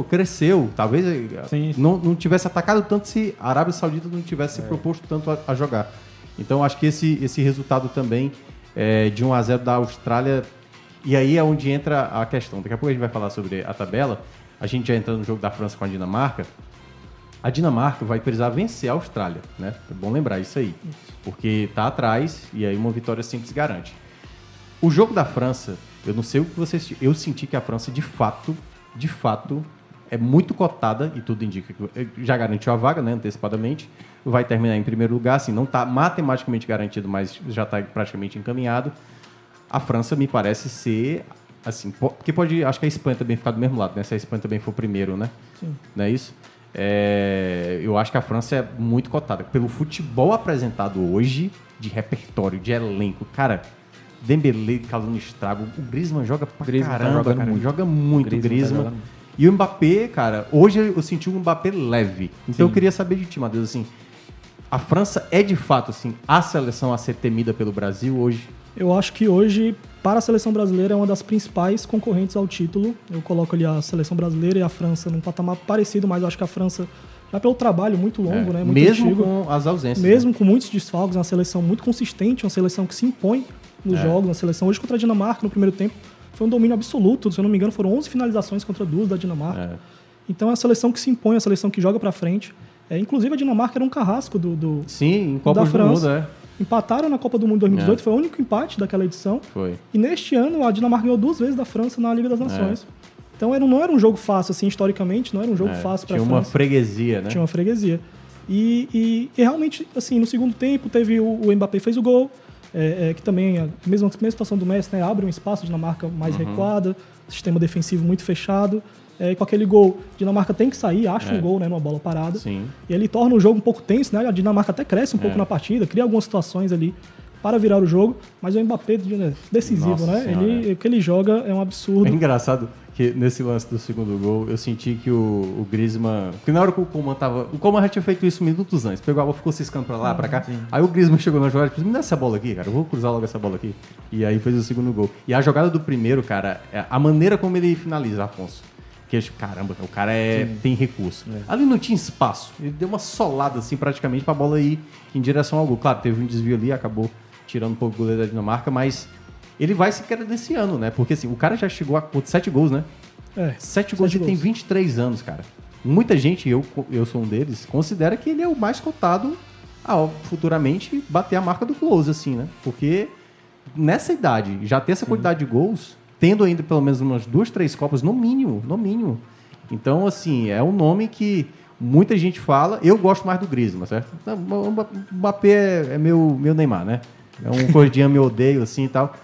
cresceu. Talvez eh, Sim, sim. Não, não tivesse atacado tanto se a Arábia Saudita não tivesse se proposto tanto a, a jogar. Então acho que esse, esse resultado também é, de 1 a 0 da Austrália. E aí é onde entra a questão. Daqui a pouco a gente vai falar sobre a tabela. A gente já entra no jogo da França com a Dinamarca. A Dinamarca vai precisar vencer a Austrália, né? É bom lembrar isso aí. Porque tá atrás e aí uma vitória simples garante. O jogo da França, eu não sei o que vocês. Eu senti que a França, de fato, de fato, é muito cotada e tudo indica que já garantiu a vaga, né, antecipadamente. Vai terminar em primeiro lugar, assim, não está matematicamente garantido, mas já está praticamente encaminhado. A França me parece ser assim, po- que pode, acho que a Espanha também ficar do mesmo lado, né? Se a Espanha também for primeiro, né? Sim. Não é isso? É, eu acho que a França é muito cotada pelo futebol apresentado hoje, de repertório, de elenco. Cara, Dembélé causando estrago, o Griezmann joga pra Griezmann tá caramba, jogando cara, muito. joga muito o Griezmann tá Griezmann. muito. e o Mbappé, cara, hoje eu senti um Mbappé leve. Então Sim. eu queria saber de ti, Matheus, assim, a França é de fato assim a seleção a ser temida pelo Brasil hoje? Eu acho que hoje, para a seleção brasileira, é uma das principais concorrentes ao título. Eu coloco ali a seleção brasileira e a França num patamar parecido, mas eu acho que a França, já pelo trabalho muito longo, É, né? Muito mesmo antigo, com as ausências. mesmo com muitos desfalques, é uma seleção muito consistente, uma seleção que se impõe nos É. jogos, uma seleção hoje contra a Dinamarca no primeiro tempo foi um domínio absoluto, se eu não me engano foram 11 finalizações contra duas da Dinamarca. É. Então é uma seleção que se impõe, uma seleção que joga pra frente. É, inclusive a Dinamarca era um carrasco do, do Sim, em da Copas do França. Mundo, é. Empataram na Copa do Mundo 2018, É. foi o único empate daquela edição. Foi. E neste ano a Dinamarca ganhou duas vezes da França na Liga das Nações. Então era, não era um jogo fácil, assim, historicamente, não era um jogo É, fácil para Tinha uma freguesia, né? Tinha uma freguesia. E, e- e realmente, assim, no segundo tempo, teve o, o Mbappé fez o gol, é, é, que também, a mesma, mesma situação do Messi, né, abre um espaço, Dinamarca mais Uhum. recuada, sistema defensivo muito fechado. É, com aquele gol, Dinamarca tem que sair, acha É. um gol, né, numa bola parada. Sim. E ele torna o jogo um pouco tenso, né? A Dinamarca até cresce um pouco É. na partida, cria algumas situações ali para virar o jogo, mas o Mbappé né, decisivo, Nossa né? Senhora, Ele, o que ele joga é um absurdo. É engraçado que nesse lance do segundo gol, eu senti que o, o Griezmann... Porque na hora que o Coman tava... O Coman já tinha feito isso minutos antes. Pegou a bola, ficou ciscando pra lá, pra cá. Aí o Griezmann chegou na jogada e disse, me dá essa bola aqui, cara. Eu vou cruzar logo essa bola aqui. E aí fez o segundo gol. E a jogada do primeiro, cara, é a maneira como ele finaliza, Afonso. Que eu, caramba, o cara é, tem recurso. Ali não tinha espaço. Ele deu uma solada, assim, praticamente, pra bola ir em direção ao gol. Claro, teve um desvio ali, acabou tirando um pouco o goleiro da Dinamarca, mas ele vai se querer desse ano, né? Porque assim, o cara já chegou a sete gols, né? É, Sete gols, ele tem gols. 23 anos, cara. Muita gente, eu, eu sou um deles, considera que ele é o mais cotado a futuramente bater a marca do Close, assim, né? Porque nessa idade, já ter essa quantidade de gols, tendo ainda pelo menos umas duas, três Copas, no mínimo, no mínimo. Então, assim, é um nome que muita gente fala. Eu gosto mais do Griezmann, certo? Não, O Mba- o Mbappé é, é meu, meu Neymar, né? É um cordinha me odeio, assim e tal.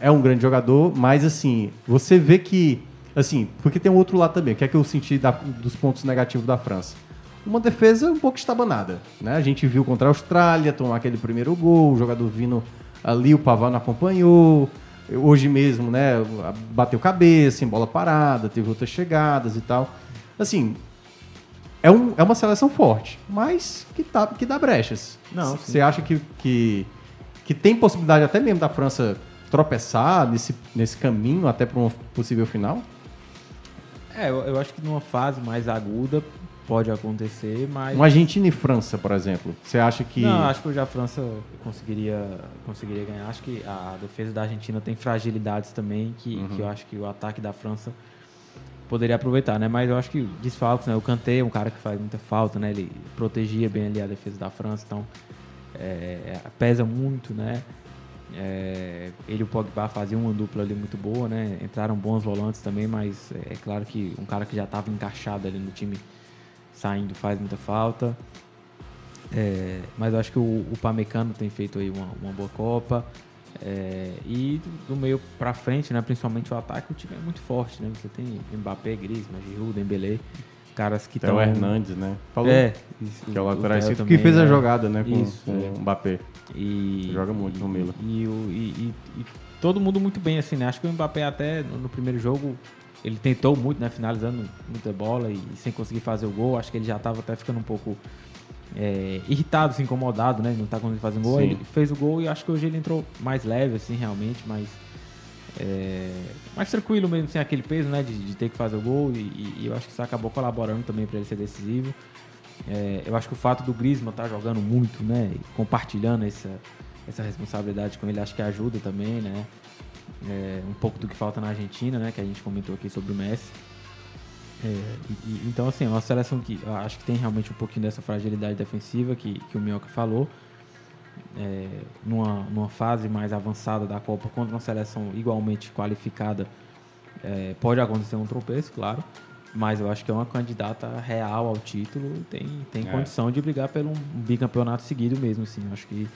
É um grande jogador, mas, assim, você vê que. Assim, porque tem um outro lado também. O que é que eu senti da- dos pontos negativos da França? Uma defesa um pouco estabanada, né? A gente viu contra a Austrália tomar aquele primeiro gol, o jogador vindo ali, o Pavão não acompanhou. Hoje mesmo, né? Bateu cabeça em bola parada, teve outras chegadas e tal. Assim, é, um, é uma seleção forte, mas que, tá, que dá brechas. Não, Você acha que, que, que tem possibilidade até mesmo da França tropeçar nesse, nesse caminho até para uma possível final? É, eu, eu acho que numa fase mais aguda pode acontecer, mas. Uma Argentina e França, por exemplo. Você acha que. Não, acho que hoje a França conseguiria, conseguiria ganhar. Acho que a defesa da Argentina tem fragilidades também, que, Uhum. que eu acho que o ataque da França poderia aproveitar, né? Mas eu acho que desfalques, né? O Kanté é um cara que faz muita falta, né? Ele protegia bem ali a defesa da França, então é, pesa muito, né? É, ele e o Pogba faziam uma dupla ali muito boa, né? Entraram bons volantes também, mas é claro que um cara que já estava encaixado ali no time saindo faz muita falta. É, mas eu acho que o, o Pamecano tem feito aí uma, uma boa Copa. É, e do, do meio pra frente, né, principalmente o ataque, o time é muito forte, né? Você tem Mbappé, Griezmann, Giroud, Dembélé, caras que estão... Hernandes, né? Falou. É, isso, Que é o o lateral esquerdo, também, que fez a né? jogada, né? Com, Isso, com é. o Mbappé. E, Joga muito no Milan. E, o- e- e- e todo mundo muito bem, assim, né? Acho que o Mbappé até no, no primeiro jogo ele tentou muito, né? Finalizando muita bola e, sem conseguir fazer o gol. Acho que ele já estava até ficando um pouco é, irritado, assim, incomodado, né? Não tá conseguindo fazer um gol. Sim. Ele fez o gol e acho que hoje ele entrou mais leve, assim, realmente, mais, é, mais tranquilo mesmo, sem aquele peso, né? De, de ter que fazer o gol. E, e- eu acho que isso acabou colaborando também para ele ser decisivo. É, eu acho que o fato do Griezmann estar jogando muito, né? compartilhando essa, essa responsabilidade com ele, acho que ajuda também, né? É, um pouco do que falta na Argentina, né? Que a gente comentou aqui sobre o Messi. É, e- e- então, assim, é uma seleção que acho que tem realmente um pouquinho dessa fragilidade defensiva que, que o Minhoca falou. É, numa, numa fase mais avançada da Copa, contra uma seleção igualmente qualificada, é, pode acontecer um tropeço, claro. Mas eu acho que é uma candidata real ao título e tem, tem É. condição de brigar pelo um bicampeonato seguido mesmo, assim. Eu acho que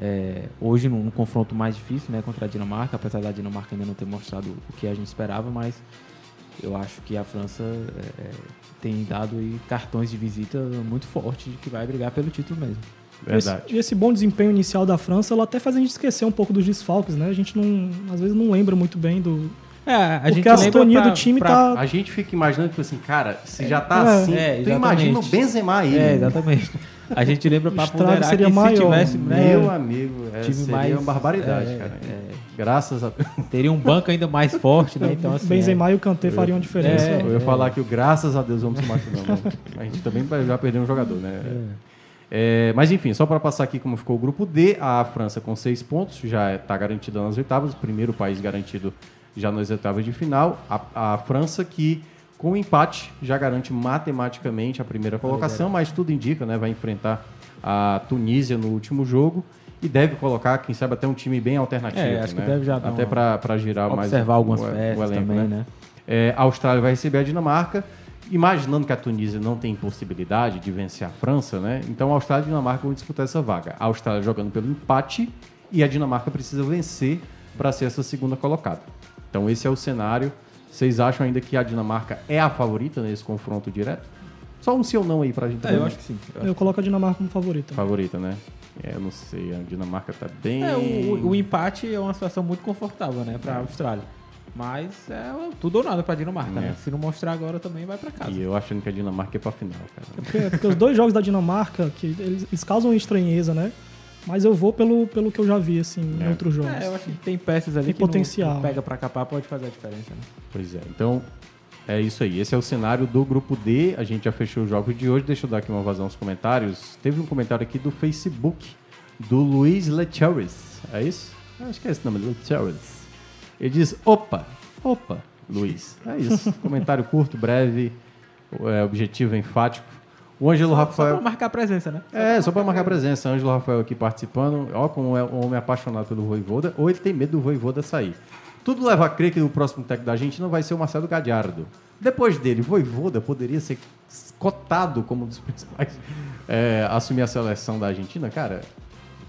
é, hoje, num, num confronto mais difícil, né, contra a Dinamarca, apesar da Dinamarca ainda não ter mostrado o que a gente esperava, mas eu acho que a França é, é, tem dado aí cartões de visita muito forte de que vai brigar pelo título mesmo. Esse, e esse bom desempenho inicial da França, ela até faz a gente esquecer um pouco dos desfalques, né? A gente não, às vezes não lembra muito bem do. É, a porque gente a lembra sintonia do time pra- tá. A gente fica imaginando, tipo assim, cara, se já tá É. assim, É, tu imagina o Benzema aí. É, né? exatamente. A gente lembra O pra ponderar seria que se maior. tivesse né, Meu amigo, é, time seria mais- uma barbaridade, é, cara. é. Graças a teria um banco ainda mais forte, né? Então, assim, Benzema é. e o Kanté fariam a diferença. É, Eu ia é. falar que o graças a Deus vamos se machucar. né? A gente também vai já perder um jogador, né? É, mas enfim, só para passar aqui como ficou o grupo D, a França com seis pontos já está garantida nas oitavas, o primeiro país garantido já nas oitavas de final. A, a França que com empate já garante matematicamente a primeira colocação, mas tudo indica, né? Vai enfrentar a Tunísia no último jogo e deve colocar, quem sabe, até um time bem alternativo. É, acho que né? deve já dar até uma- para girar mais observar algumas peças também, né? é, a Austrália vai receber a Dinamarca, imaginando que a Tunísia não tem possibilidade de vencer a França, né? Então a Austrália e a Dinamarca vão disputar essa vaga. A Austrália jogando pelo empate e a Dinamarca precisa vencer para ser essa segunda colocada. Então esse é o cenário. Vocês acham ainda que a Dinamarca é a favorita nesse confronto direto? Só um sim ou não aí pra gente. É, eu acho que sim. Eu coloco a Dinamarca como favorita. Favorita, né? É, eu não sei, a Dinamarca tá bem. É, o, o empate é uma situação muito confortável, né, pra Austrália. Mas é tudo ou nada pra Dinamarca, É. né? Se não mostrar agora também vai pra casa. E eu achando que a Dinamarca é pra final, cara. Porque, porque os dois jogos da Dinamarca, que eles, eles causam estranheza, né? Mas eu vou pelo, pelo que eu já vi, assim, em É. outros jogos. É, eu acho que tem peças ali Tem que potencial. no pega pra capar pode fazer a diferença, né? Pois é, então é isso aí. Esse é o cenário do grupo D. A gente já fechou os jogos de hoje. Deixa eu dar aqui uma vazão aos comentários. Teve um comentário aqui do Facebook do Luiz Lecharis. É isso? Acho que é esse nome, Lecharis. Ele diz: opa, opa, Luiz. É isso. comentário curto, breve, é, objetivo, enfático. O Ângelo Só Rafael. pra marcar presença, né? É, só para marcar presença. Ângelo Rafael aqui participando. Ó, como é um homem apaixonado pelo Voivoda, ou ele tem medo do Voivoda sair. Tudo leva a crer que o próximo técnico da Argentina vai ser o Marcelo Gadiardo. Depois dele, Voivoda poderia ser cotado como um dos principais é, assumir a seleção da Argentina? Cara,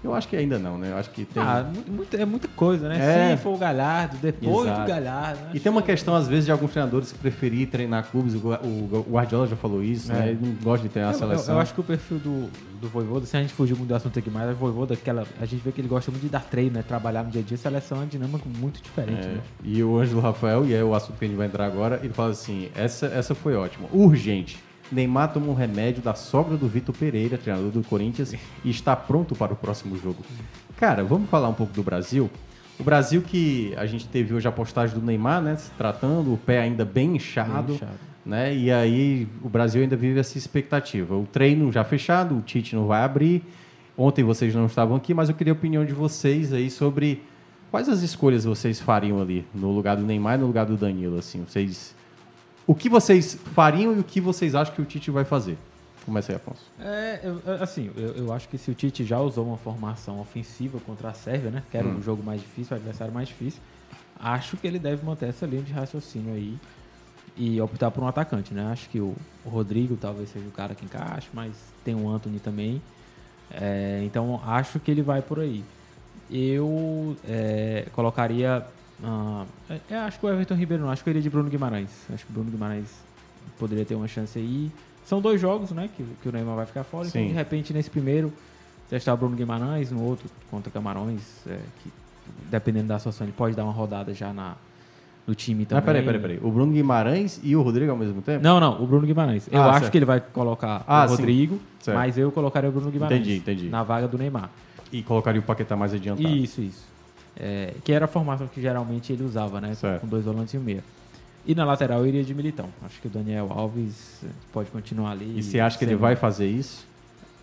eu acho que ainda não, né? Eu acho que tem. Ah, mu- muita- é muita coisa, né? É. Se for o Galhardo, depois Exato. do Galhardo. né? E tem uma questão, às vezes, de alguns treinadores que preferir treinar clubes. O, Gua- o, o Guardiola já falou isso, É. né? Ele não gosta de treinar a Eu- eu, seleção. eu acho que o perfil do, do Voivoda, se a gente fugir muito do assunto aqui mais, o Voivoda, aquela, a gente vê que ele gosta muito de dar treino, né? Trabalhar no dia a dia. Seleção é uma dinâmica muito diferente, É, né? E o Ângelo Rafael, e é o assunto que a gente vai entrar agora, ele fala assim: essa, essa foi ótima. Urgente. Neymar toma um remédio da sogra do Vitor Pereira, treinador do Corinthians, e está pronto para o próximo jogo. Cara, vamos falar um pouco do Brasil. O Brasil que a gente teve hoje a postagem do Neymar, né? Se tratando, o pé ainda bem inchado. Bem inchado. Né? E aí o Brasil ainda vive essa expectativa. O treino já fechado, o Tite não vai abrir. Ontem vocês não estavam aqui, mas eu queria a opinião de vocês aí sobre quais as escolhas vocês fariam ali no lugar do Neymar e no lugar do Danilo, assim. Vocês o que vocês fariam e o que vocês acham que o Tite vai fazer? Começa aí, Afonso. É, eu- assim, eu, eu acho que se o Tite já usou uma formação ofensiva contra a Sérvia, né? Que era Hum. um jogo mais difícil, o adversário mais difícil. Acho que ele deve manter essa linha de raciocínio aí e optar por um atacante, né? Acho que o, o Rodrigo talvez seja o cara que encaixe, mas tem o Anthony também. É, então acho que ele vai por aí. Eu é, colocaria. Ah, é, é, acho que o Everton Ribeiro não, acho que eu iria de Bruno Guimarães. Acho que o Bruno Guimarães poderia ter uma chance aí. São dois jogos, né? Que, que o Neymar vai ficar fora. Então, Sim. de repente, nesse primeiro, testar o Bruno Guimarães, no outro contra Camarões, é, que dependendo da situação, ele pode dar uma rodada já na, no time também. Mas peraí, peraí, peraí. O Bruno Guimarães e o Rodrigo ao mesmo tempo? Não, não, o Bruno Guimarães. Eu Ah, acho certo. que ele vai colocar Ah, o. Rodrigo, mas eu colocaria o Bruno Guimarães. Entendi, entendi. Na vaga do Neymar. E colocaria o Paquetá mais adiantado. Isso, isso. É, que era a formação que geralmente ele usava, né? Certo. Com dois volantes e um meia. E na lateral eu iria de Militão. Acho que o Daniel Alves eh, pode continuar ali. E você acha que ele vai fazer isso?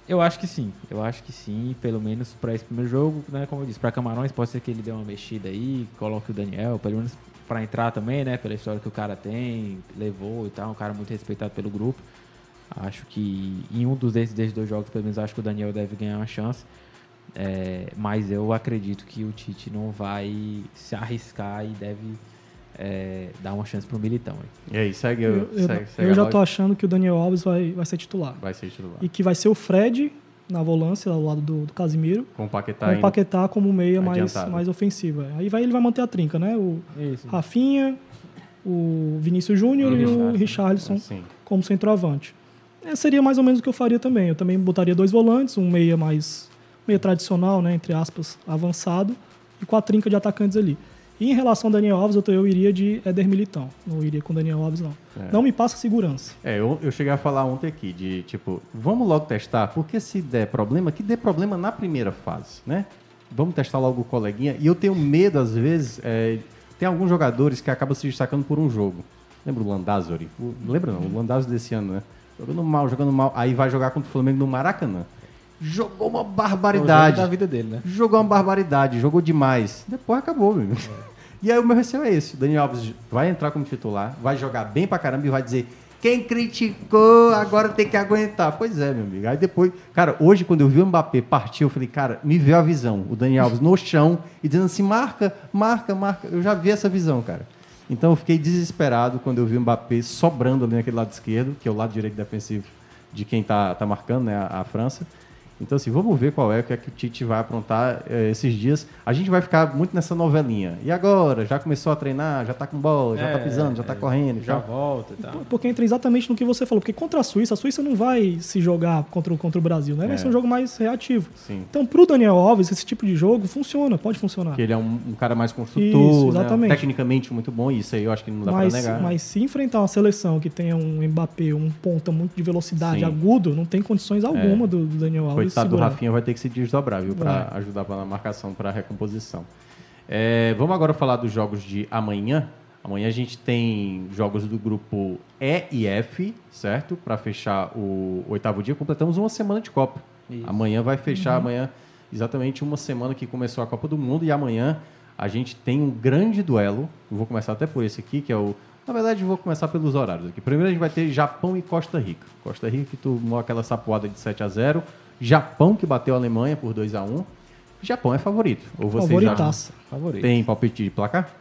Eu acho que sim. Eu acho que sim, pelo menos para esse primeiro jogo, né? Como eu disse, para Camarões pode ser que ele dê uma mexida aí, coloque o Daniel, pelo menos para entrar também, né? Pela história que o cara tem, levou e tal, um cara muito respeitado pelo grupo. Acho que em um dos desses, desses dois jogos, pelo menos, acho que o Daniel deve ganhar uma chance. É, mas eu acredito que o Tite não vai se arriscar e deve é, dar uma chance pro Militão. Aí. E aí, segue, Eu, eu- segue, eu segue a já tô achando que o Daniel Alves vai, vai ser titular. Vai ser titular. E que vai ser o Fred na volância, ao lado do, do Casimiro. Com o Paquetá com o Paquetá como meia mais, mais ofensiva. Aí vai, ele vai manter a trinca, né? O Isso. Rafinha, o Vinícius Júnior e o Richarlison Assim. como centroavante. É, seria mais ou menos o que eu faria também. Eu também botaria dois volantes, um meia mais meia tradicional, né, entre aspas, avançado, e com a trinca de atacantes ali. E em relação ao Daniel Alves, eu, eu iria de Éder Militão. Não iria com o Daniel Alves, não. É. Não me passa segurança. É, eu, eu cheguei a falar ontem aqui de, tipo, vamos logo testar, porque se der problema, que dê problema na primeira fase, né? Vamos testar logo o coleguinha. E eu tenho medo, às vezes, é, tem alguns jogadores que acabam se destacando por um jogo. Lembra o Landázuri? O- lembra não? O Landázuri desse ano, né? Jogando mal, jogando mal. Aí vai jogar contra o Flamengo no Maracanã. Jogou uma barbaridade. É jogo da vida dele, né? Jogou uma barbaridade, jogou demais. Depois acabou, meu. E aí o meu receio é esse. O Daniel Alves vai entrar como titular, vai jogar bem pra caramba e vai dizer quem criticou, agora tem que aguentar. Pois é, meu amigo. Aí depois, cara, hoje quando eu vi o Mbappé partir, eu falei, cara, me veio a visão. O Daniel Alves no chão e dizendo assim, marca, marca, marca. Eu já vi essa visão, cara. Então eu fiquei desesperado quando eu vi o Mbappé sobrando ali naquele lado esquerdo, que é o lado direito defensivo de quem tá, tá marcando, né, a, a França. Então, assim, vamos ver qual é o que, é que o Tite vai aprontar eh, esses dias. A gente vai ficar muito nessa novelinha. E agora? Já começou a treinar? Já tá com bola? Já É, tá pisando? Já tá correndo? e Já tal? volta e tal. Porque entra exatamente no que você falou. Porque contra a Suíça, a Suíça não vai se jogar contra, o- contra o Brasil, né? Vai É. ser um jogo mais reativo. Sim. Então, pro Daniel Alves, esse tipo de jogo funciona, pode funcionar. Que ele é um, um cara mais construtor, Isso, né? tecnicamente muito bom. E isso aí eu acho que não dá Mas, pra negar. mas se enfrentar uma seleção que tenha um Mbappé, um ponta muito de velocidade Sim. É. agudo, não tem condições alguma do, do Daniel Alves Coitado do segurar. Rafinha vai ter que se desdobrar, viu? Pra Vai. ajudar na marcação, pra recomposição. É, vamos agora falar dos jogos de amanhã. Amanhã a gente tem jogos do grupo E e F, certo? Pra fechar o oitavo dia. Completamos uma semana de Copa. Isso. Amanhã vai fechar, Uhum. amanhã, exatamente uma semana que começou a Copa do Mundo. E amanhã a gente tem um grande duelo. Eu vou começar até por esse aqui, que é o. Na verdade, vou começar pelos horários aqui. Primeiro a gente vai ter Japão e Costa Rica. Costa Rica que tomou aquela sapoada de 7 a 0 Japão que bateu a Alemanha por 2 a 1 Japão é favorito. Ou vocês Favoritaça. acham? Favorito. Tem palpite de placar?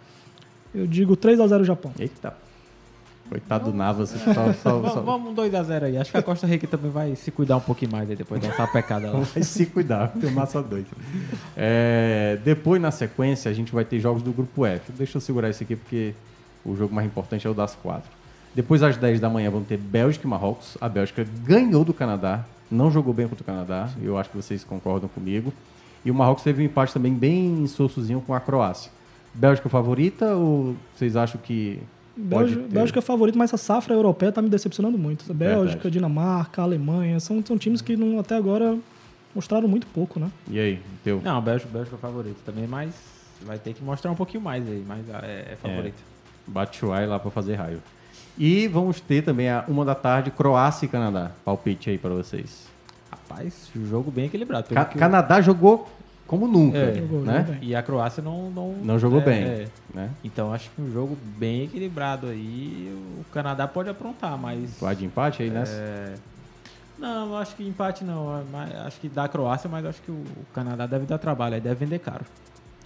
Eu digo 3x0 Japão. Eita. Coitado do Navas. Só, só, só, Vamos, vamos 2x0 aí. Acho que a Costa Rica também vai se cuidar um pouquinho mais aí depois dessa pecada lá. Vai se cuidar, tomar só dois. É, depois, na sequência, a gente vai ter jogos do grupo F. Deixa eu segurar isso aqui porque o jogo mais importante é o das quatro. Depois, às 10 da manhã, vão ter Bélgica e Marrocos. A Bélgica ganhou do Canadá, não jogou bem contra o Canadá. Eu acho que vocês concordam comigo. E o Marrocos teve um empate também bem sossozinho com a Croácia. Bélgica favorita ou vocês acham que. Bélgica, ter- Bélgica é favorito, mas a safra europeia tá me decepcionando muito. Bélgica, Verdade. Dinamarca, Alemanha, são, são times que não, até agora mostraram muito pouco, né? E aí, teu? Não, a Bélgica, Bélgica é favorito também, mas vai ter que mostrar um pouquinho mais aí, mas é, é favorito. Batshuayi lá para fazer raio. E vamos ter também a uma da tarde Croácia e Canadá. Palpite aí para vocês. Rapaz, jogo bem equilibrado. Ca- que Canadá jogou como nunca, É, Jogou, né? jogou. E a Croácia não... Não, Não jogou é, bem, é. né? Então acho que um jogo bem equilibrado aí. O Canadá pode aprontar, mas... Vai de empate aí nessa? É, Não, acho que empate não. é Acho que dá a Croácia, mas acho que o Canadá deve dar trabalho, aí deve vender caro.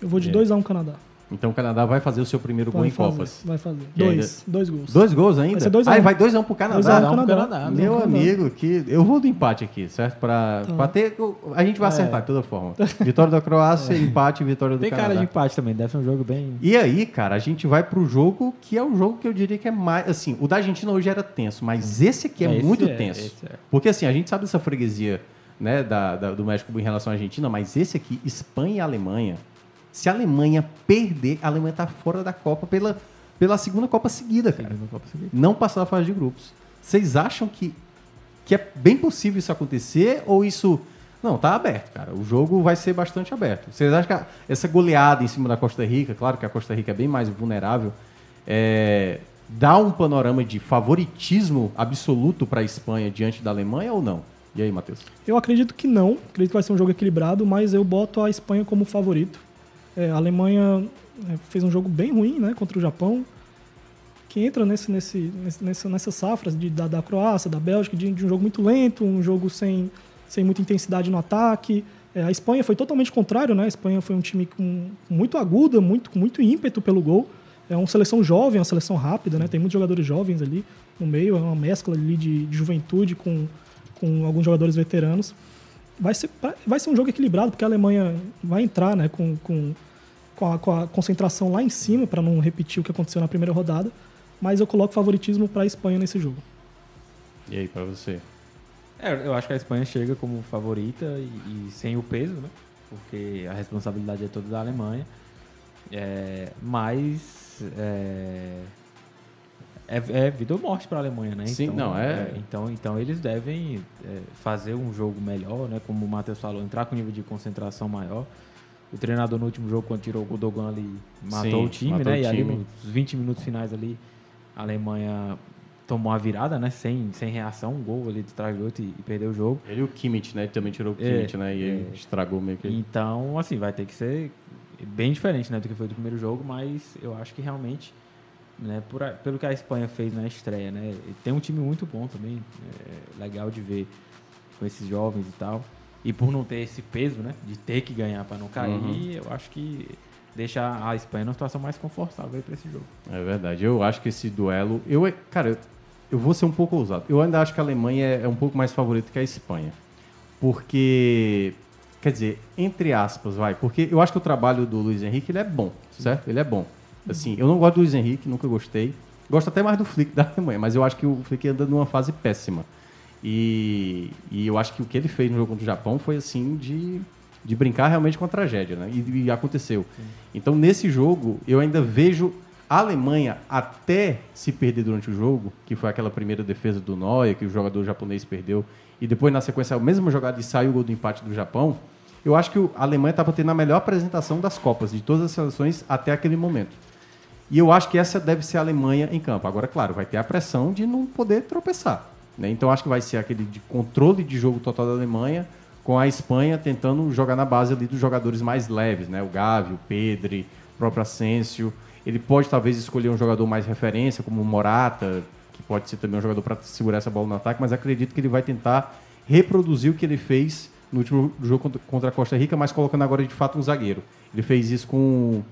Eu vou de É. 2x1 Canadá. Então o Canadá vai fazer o seu primeiro gol Vai em fazer, Copas. vai fazer. E ainda- Dois, dois gols. Dois gols ainda? Vai ser dois a Ah, um. vai 2x1 um pro Canadá. Dois a um um pro Canadá. Canadá, Meu Canadá. amigo, que eu vou do empate aqui, certo? Pra, Tá. pra ter. A gente vai acertar de toda forma. Vitória da Croácia, empate, vitória do Tem Canadá. cara de empate também, deve ser um jogo bem. E aí, cara, a gente vai pro jogo que é o jogo que eu diria que é mais. Assim, o da Argentina hoje era tenso, mas esse aqui é, É, esse muito é, tenso. é. Porque assim, a gente sabe dessa freguesia né, da, da- do México em relação à Argentina, mas esse aqui, Espanha e Alemanha. Se a Alemanha perder, a Alemanha tá fora da Copa pela, pela segunda Copa seguida, cara. Segunda Copa seguida. Não passar a fase de grupos. Vocês acham que, que é bem possível isso acontecer ou isso. Não, tá aberto, cara. O jogo vai ser bastante aberto. Vocês acham que a- essa goleada em cima da Costa Rica, claro que a Costa Rica é bem mais vulnerável, é, dá um panorama de favoritismo absoluto para a Espanha diante da Alemanha ou não? E aí, Matheus? Eu acredito que não. Acredito que vai ser um jogo equilibrado, mas eu boto a Espanha como favorito. É, a Alemanha é, fez um jogo bem ruim né, contra o Japão, que entra nesse, nesse, nessa, nessas safras de, da, da Croácia, da Bélgica, de, de um jogo muito lento, um jogo sem, sem muita intensidade no ataque. É, a Espanha foi totalmente contrário, né? A Espanha foi um time com muito aguda, muito, com muito ímpeto pelo gol. É uma seleção jovem, uma seleção rápida, né? Tem muitos jogadores jovens ali no meio, é uma mescla ali de, de juventude com, com alguns jogadores veteranos. Vai ser, vai ser um jogo equilibrado, porque a Alemanha vai entrar né, com, com, com, a, com a concentração lá em cima, para não repetir o que aconteceu na primeira rodada. Mas eu coloco favoritismo para a Espanha nesse jogo. E aí, para você? É, eu acho que a Espanha chega como favorita e, e, sem o peso, né? Porque a responsabilidade é toda da Alemanha. É, mas é, é, é, vida ou morte para a Alemanha, né? Sim, então, não é... é. Então, então eles devem é, fazer um jogo melhor, né? Como o Matheus falou, entrar com nível de concentração maior. O treinador no último jogo, quando tirou o Godogan ali, matou Sim, o time, matou né? O time. E ali nos 20 minutos finais ali, a Alemanha tomou a virada, né? Sem, sem reação, um gol ali de trás do outro e, e perdeu o jogo. Ele e o Kimmich, né? Ele também tirou o Kimmich, é, né? E é. estragou meio que... Então, assim, vai ter que ser bem diferente né, do que foi do primeiro jogo, mas eu acho que realmente, né, por, pelo que a Espanha fez na estreia, né? Tem um time muito bom também, é legal de ver com esses jovens e tal. E por não ter esse peso, né? De ter que ganhar para não cair, uhum. eu acho que deixa a Espanha numa situação mais confortável para esse jogo. É verdade. Eu acho que esse duelo. Eu, cara, eu vou ser um pouco ousado. Eu ainda acho que a Alemanha é, é um pouco mais favorita que a Espanha. Porque. Quer dizer, entre aspas, vai. Porque eu acho que o trabalho do Luiz Henrique ele é bom, certo? Ele é bom. Assim, eu não gosto do Luiz Henrique, nunca gostei. Gosto até mais do Flick da Alemanha, mas eu acho que o Flick anda numa fase péssima. E, e eu acho que o que ele fez no jogo contra o Japão foi assim de, de brincar realmente com a tragédia, né? E, e aconteceu. Sim. Então, nesse jogo, eu ainda vejo a Alemanha, até se perder durante o jogo, que foi aquela primeira defesa do Neuer, que o jogador japonês perdeu, e depois, na sequência, a mesma jogada e saiu o gol do empate do Japão, eu acho que a Alemanha estava tendo a melhor apresentação das Copas, de todas as seleções até aquele momento. E eu acho que essa deve ser a Alemanha em campo. Agora, claro, vai ter a pressão de não poder tropeçar. Né? Então, acho que vai ser aquele de controle de jogo total da Alemanha, com a Espanha tentando jogar na base ali dos jogadores mais leves, né? O Gavi, o Pedri, o próprio Asensio. Ele pode talvez escolher um jogador mais referência, como o Morata, que pode ser também um jogador para segurar essa bola no ataque, mas acredito que ele vai tentar reproduzir o que ele fez no último jogo contra a Costa Rica, mas colocando agora de fato um zagueiro. Ele fez isso com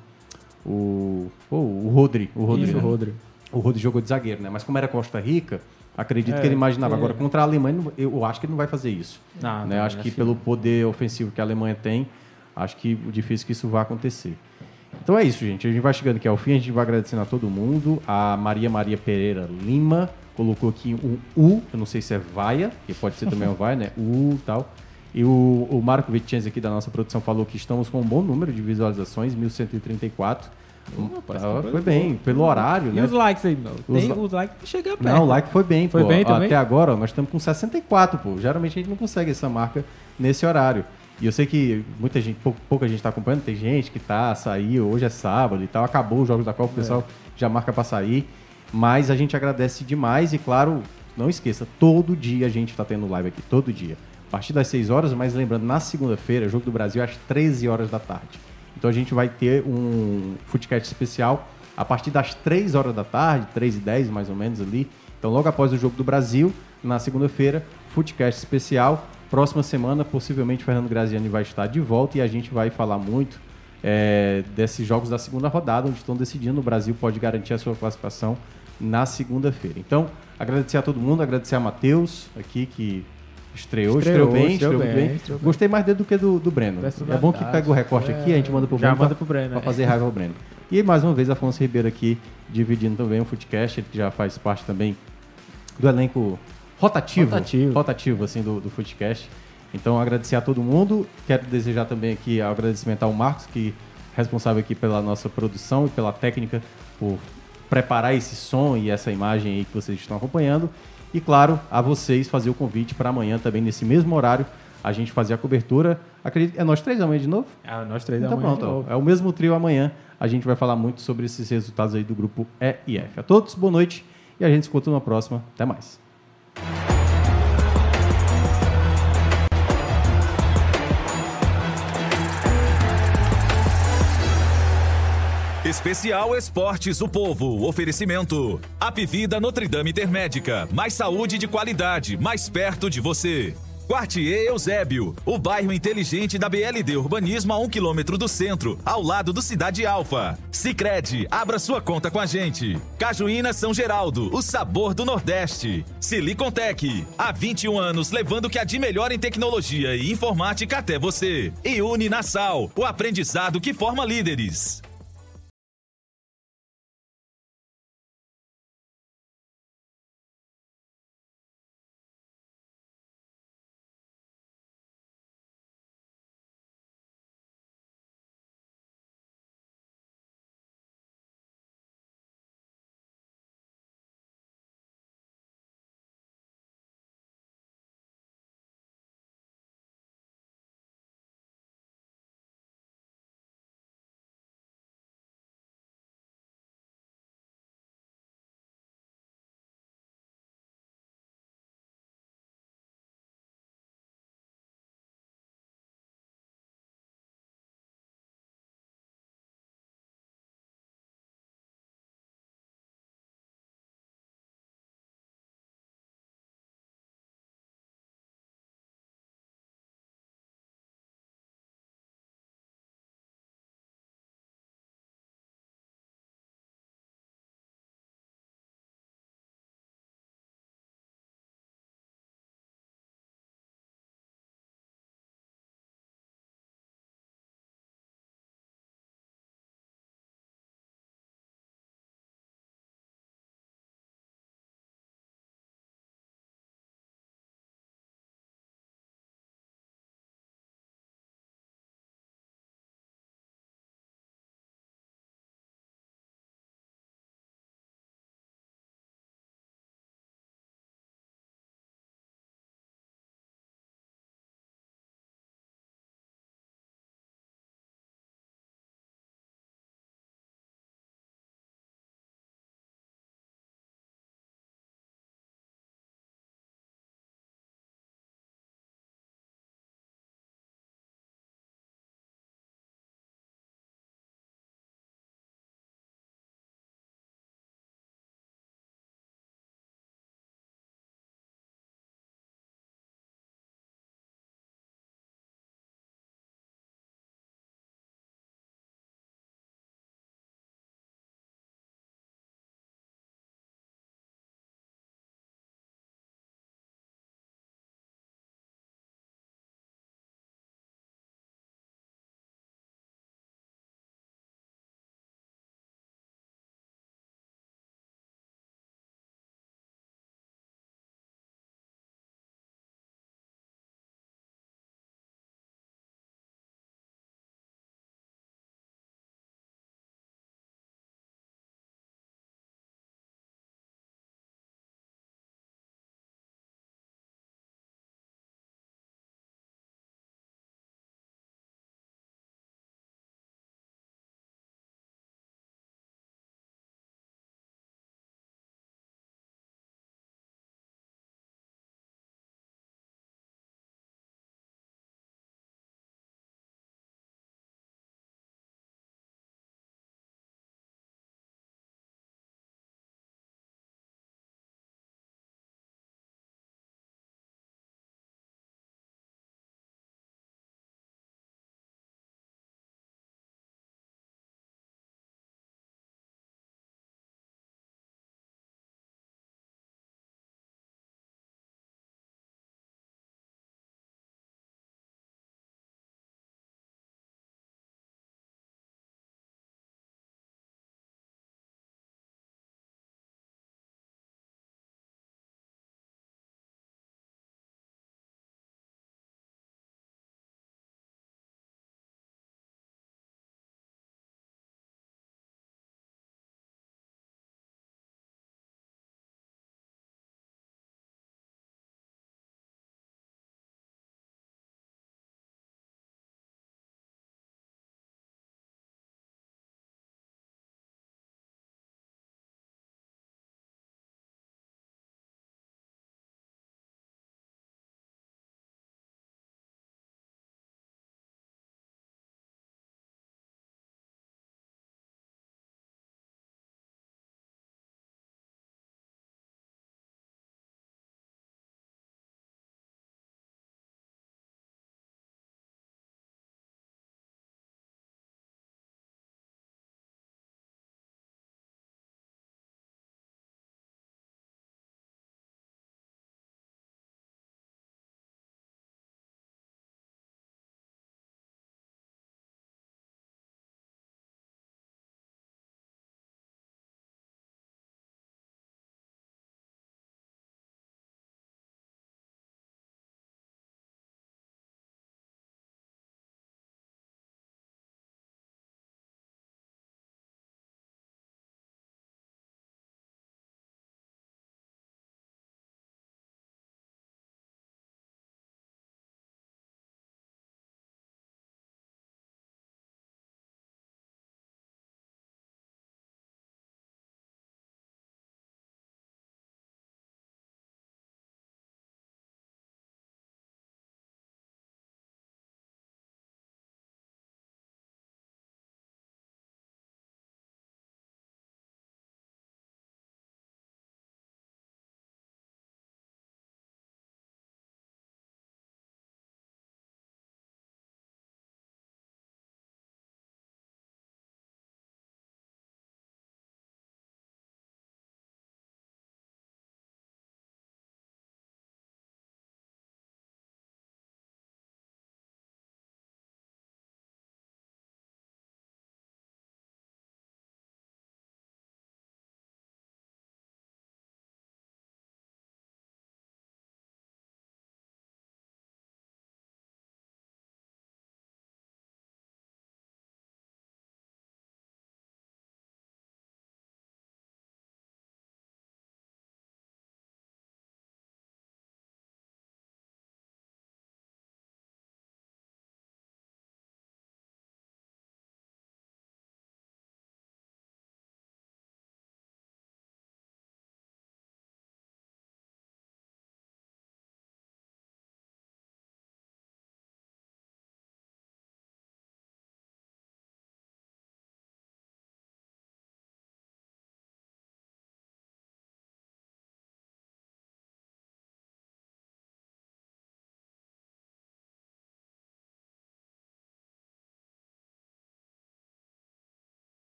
o, oh, o Rodri. O Rodri, isso, né? o Rodri. O Rodri jogou de zagueiro, né? Mas como era Costa Rica, acredito é, que ele imaginava. É. Agora, contra a Alemanha, eu acho que ele não vai fazer isso. Não, né? Não, acho que assim. pelo poder ofensivo que a Alemanha tem, acho que difícil que isso vá acontecer. Então é isso, gente. A gente vai chegando aqui ao fim, a gente vai agradecendo a todo mundo. A Maria Maria Pereira Lima colocou aqui um U, eu não sei se é vaia, que pode ser também um vai, né? U e tal. E o, o Marco Vicenzi aqui da nossa produção falou que estamos com um bom número de visualizações, 1134. Oh, foi bem, pelo horário, e né? os likes aí, meu? Tem, os, os likes chega perto. Não, o like foi bem, foi pô. bem também? Até agora, ó, nós estamos com 64, pô. Geralmente a gente não consegue essa marca nesse horário. E eu sei que muita gente, pouca, pouca gente está acompanhando, tem gente que tá, saiu, hoje é sábado e tal, acabou os jogos da Copa, o pessoal é. já marca para sair. Mas a gente agradece demais e, claro, não esqueça, todo dia a gente está tendo live aqui, todo dia. A partir das 6 horas, mas lembrando, na segunda-feira, Jogo do Brasil, às 13 horas da tarde. Então a gente vai ter um Footcast especial a partir das 3 horas da tarde, 3 e 10 mais ou menos ali. Então logo após o Jogo do Brasil, na segunda-feira, Footcast especial. Próxima semana, possivelmente, Fernando Graziani vai estar de volta e a gente vai falar muito é, desses jogos da segunda rodada, onde estão decidindo. O Brasil pode garantir a sua classificação na segunda-feira. Então, agradecer a todo mundo, agradecer a Matheus aqui, que estreou, estreou, estreou bem, estreou, bem. bem. Estreou Gostei mais dele do que do, do Breno. É bom que pega o recorte é, aqui, a gente manda pro já Breno. manda pro Breno. Para é. fazer raiva ao Breno. E mais uma vez, Afonso Ribeiro aqui, dividindo também o Footcast, ele que já faz parte também do elenco rotativo, rotativo, rotativo assim, do, do Footcast. Então, agradecer a todo mundo. Quero desejar também aqui agradecimento ao Marcos, que é responsável aqui pela nossa produção e pela técnica, por preparar esse som e essa imagem aí que vocês estão acompanhando. E, claro, a vocês fazer o convite para amanhã também, nesse mesmo horário, a gente fazer a cobertura. Acredito, é nós três amanhã de novo? É, nós três então, amanhã pronto, de novo. É o mesmo trio amanhã. A gente vai falar muito sobre esses resultados aí do grupo E e F. A todos, boa noite e a gente se encontra na próxima. Até mais. Especial Esportes o Povo. Oferecimento. Apvida Notre Dame Intermédica. Mais saúde de qualidade, mais perto de você. Quartier Eusébio, o bairro inteligente da BLD Urbanismo a um quilômetro do centro, ao lado do Cidade Alfa. Sicredi, abra sua conta com a gente. Cajuína São Geraldo, o sabor do Nordeste. Silicontec, há 21 anos levando o que há de melhor em tecnologia e informática até você. E Uni Nassau, o aprendizado que forma líderes.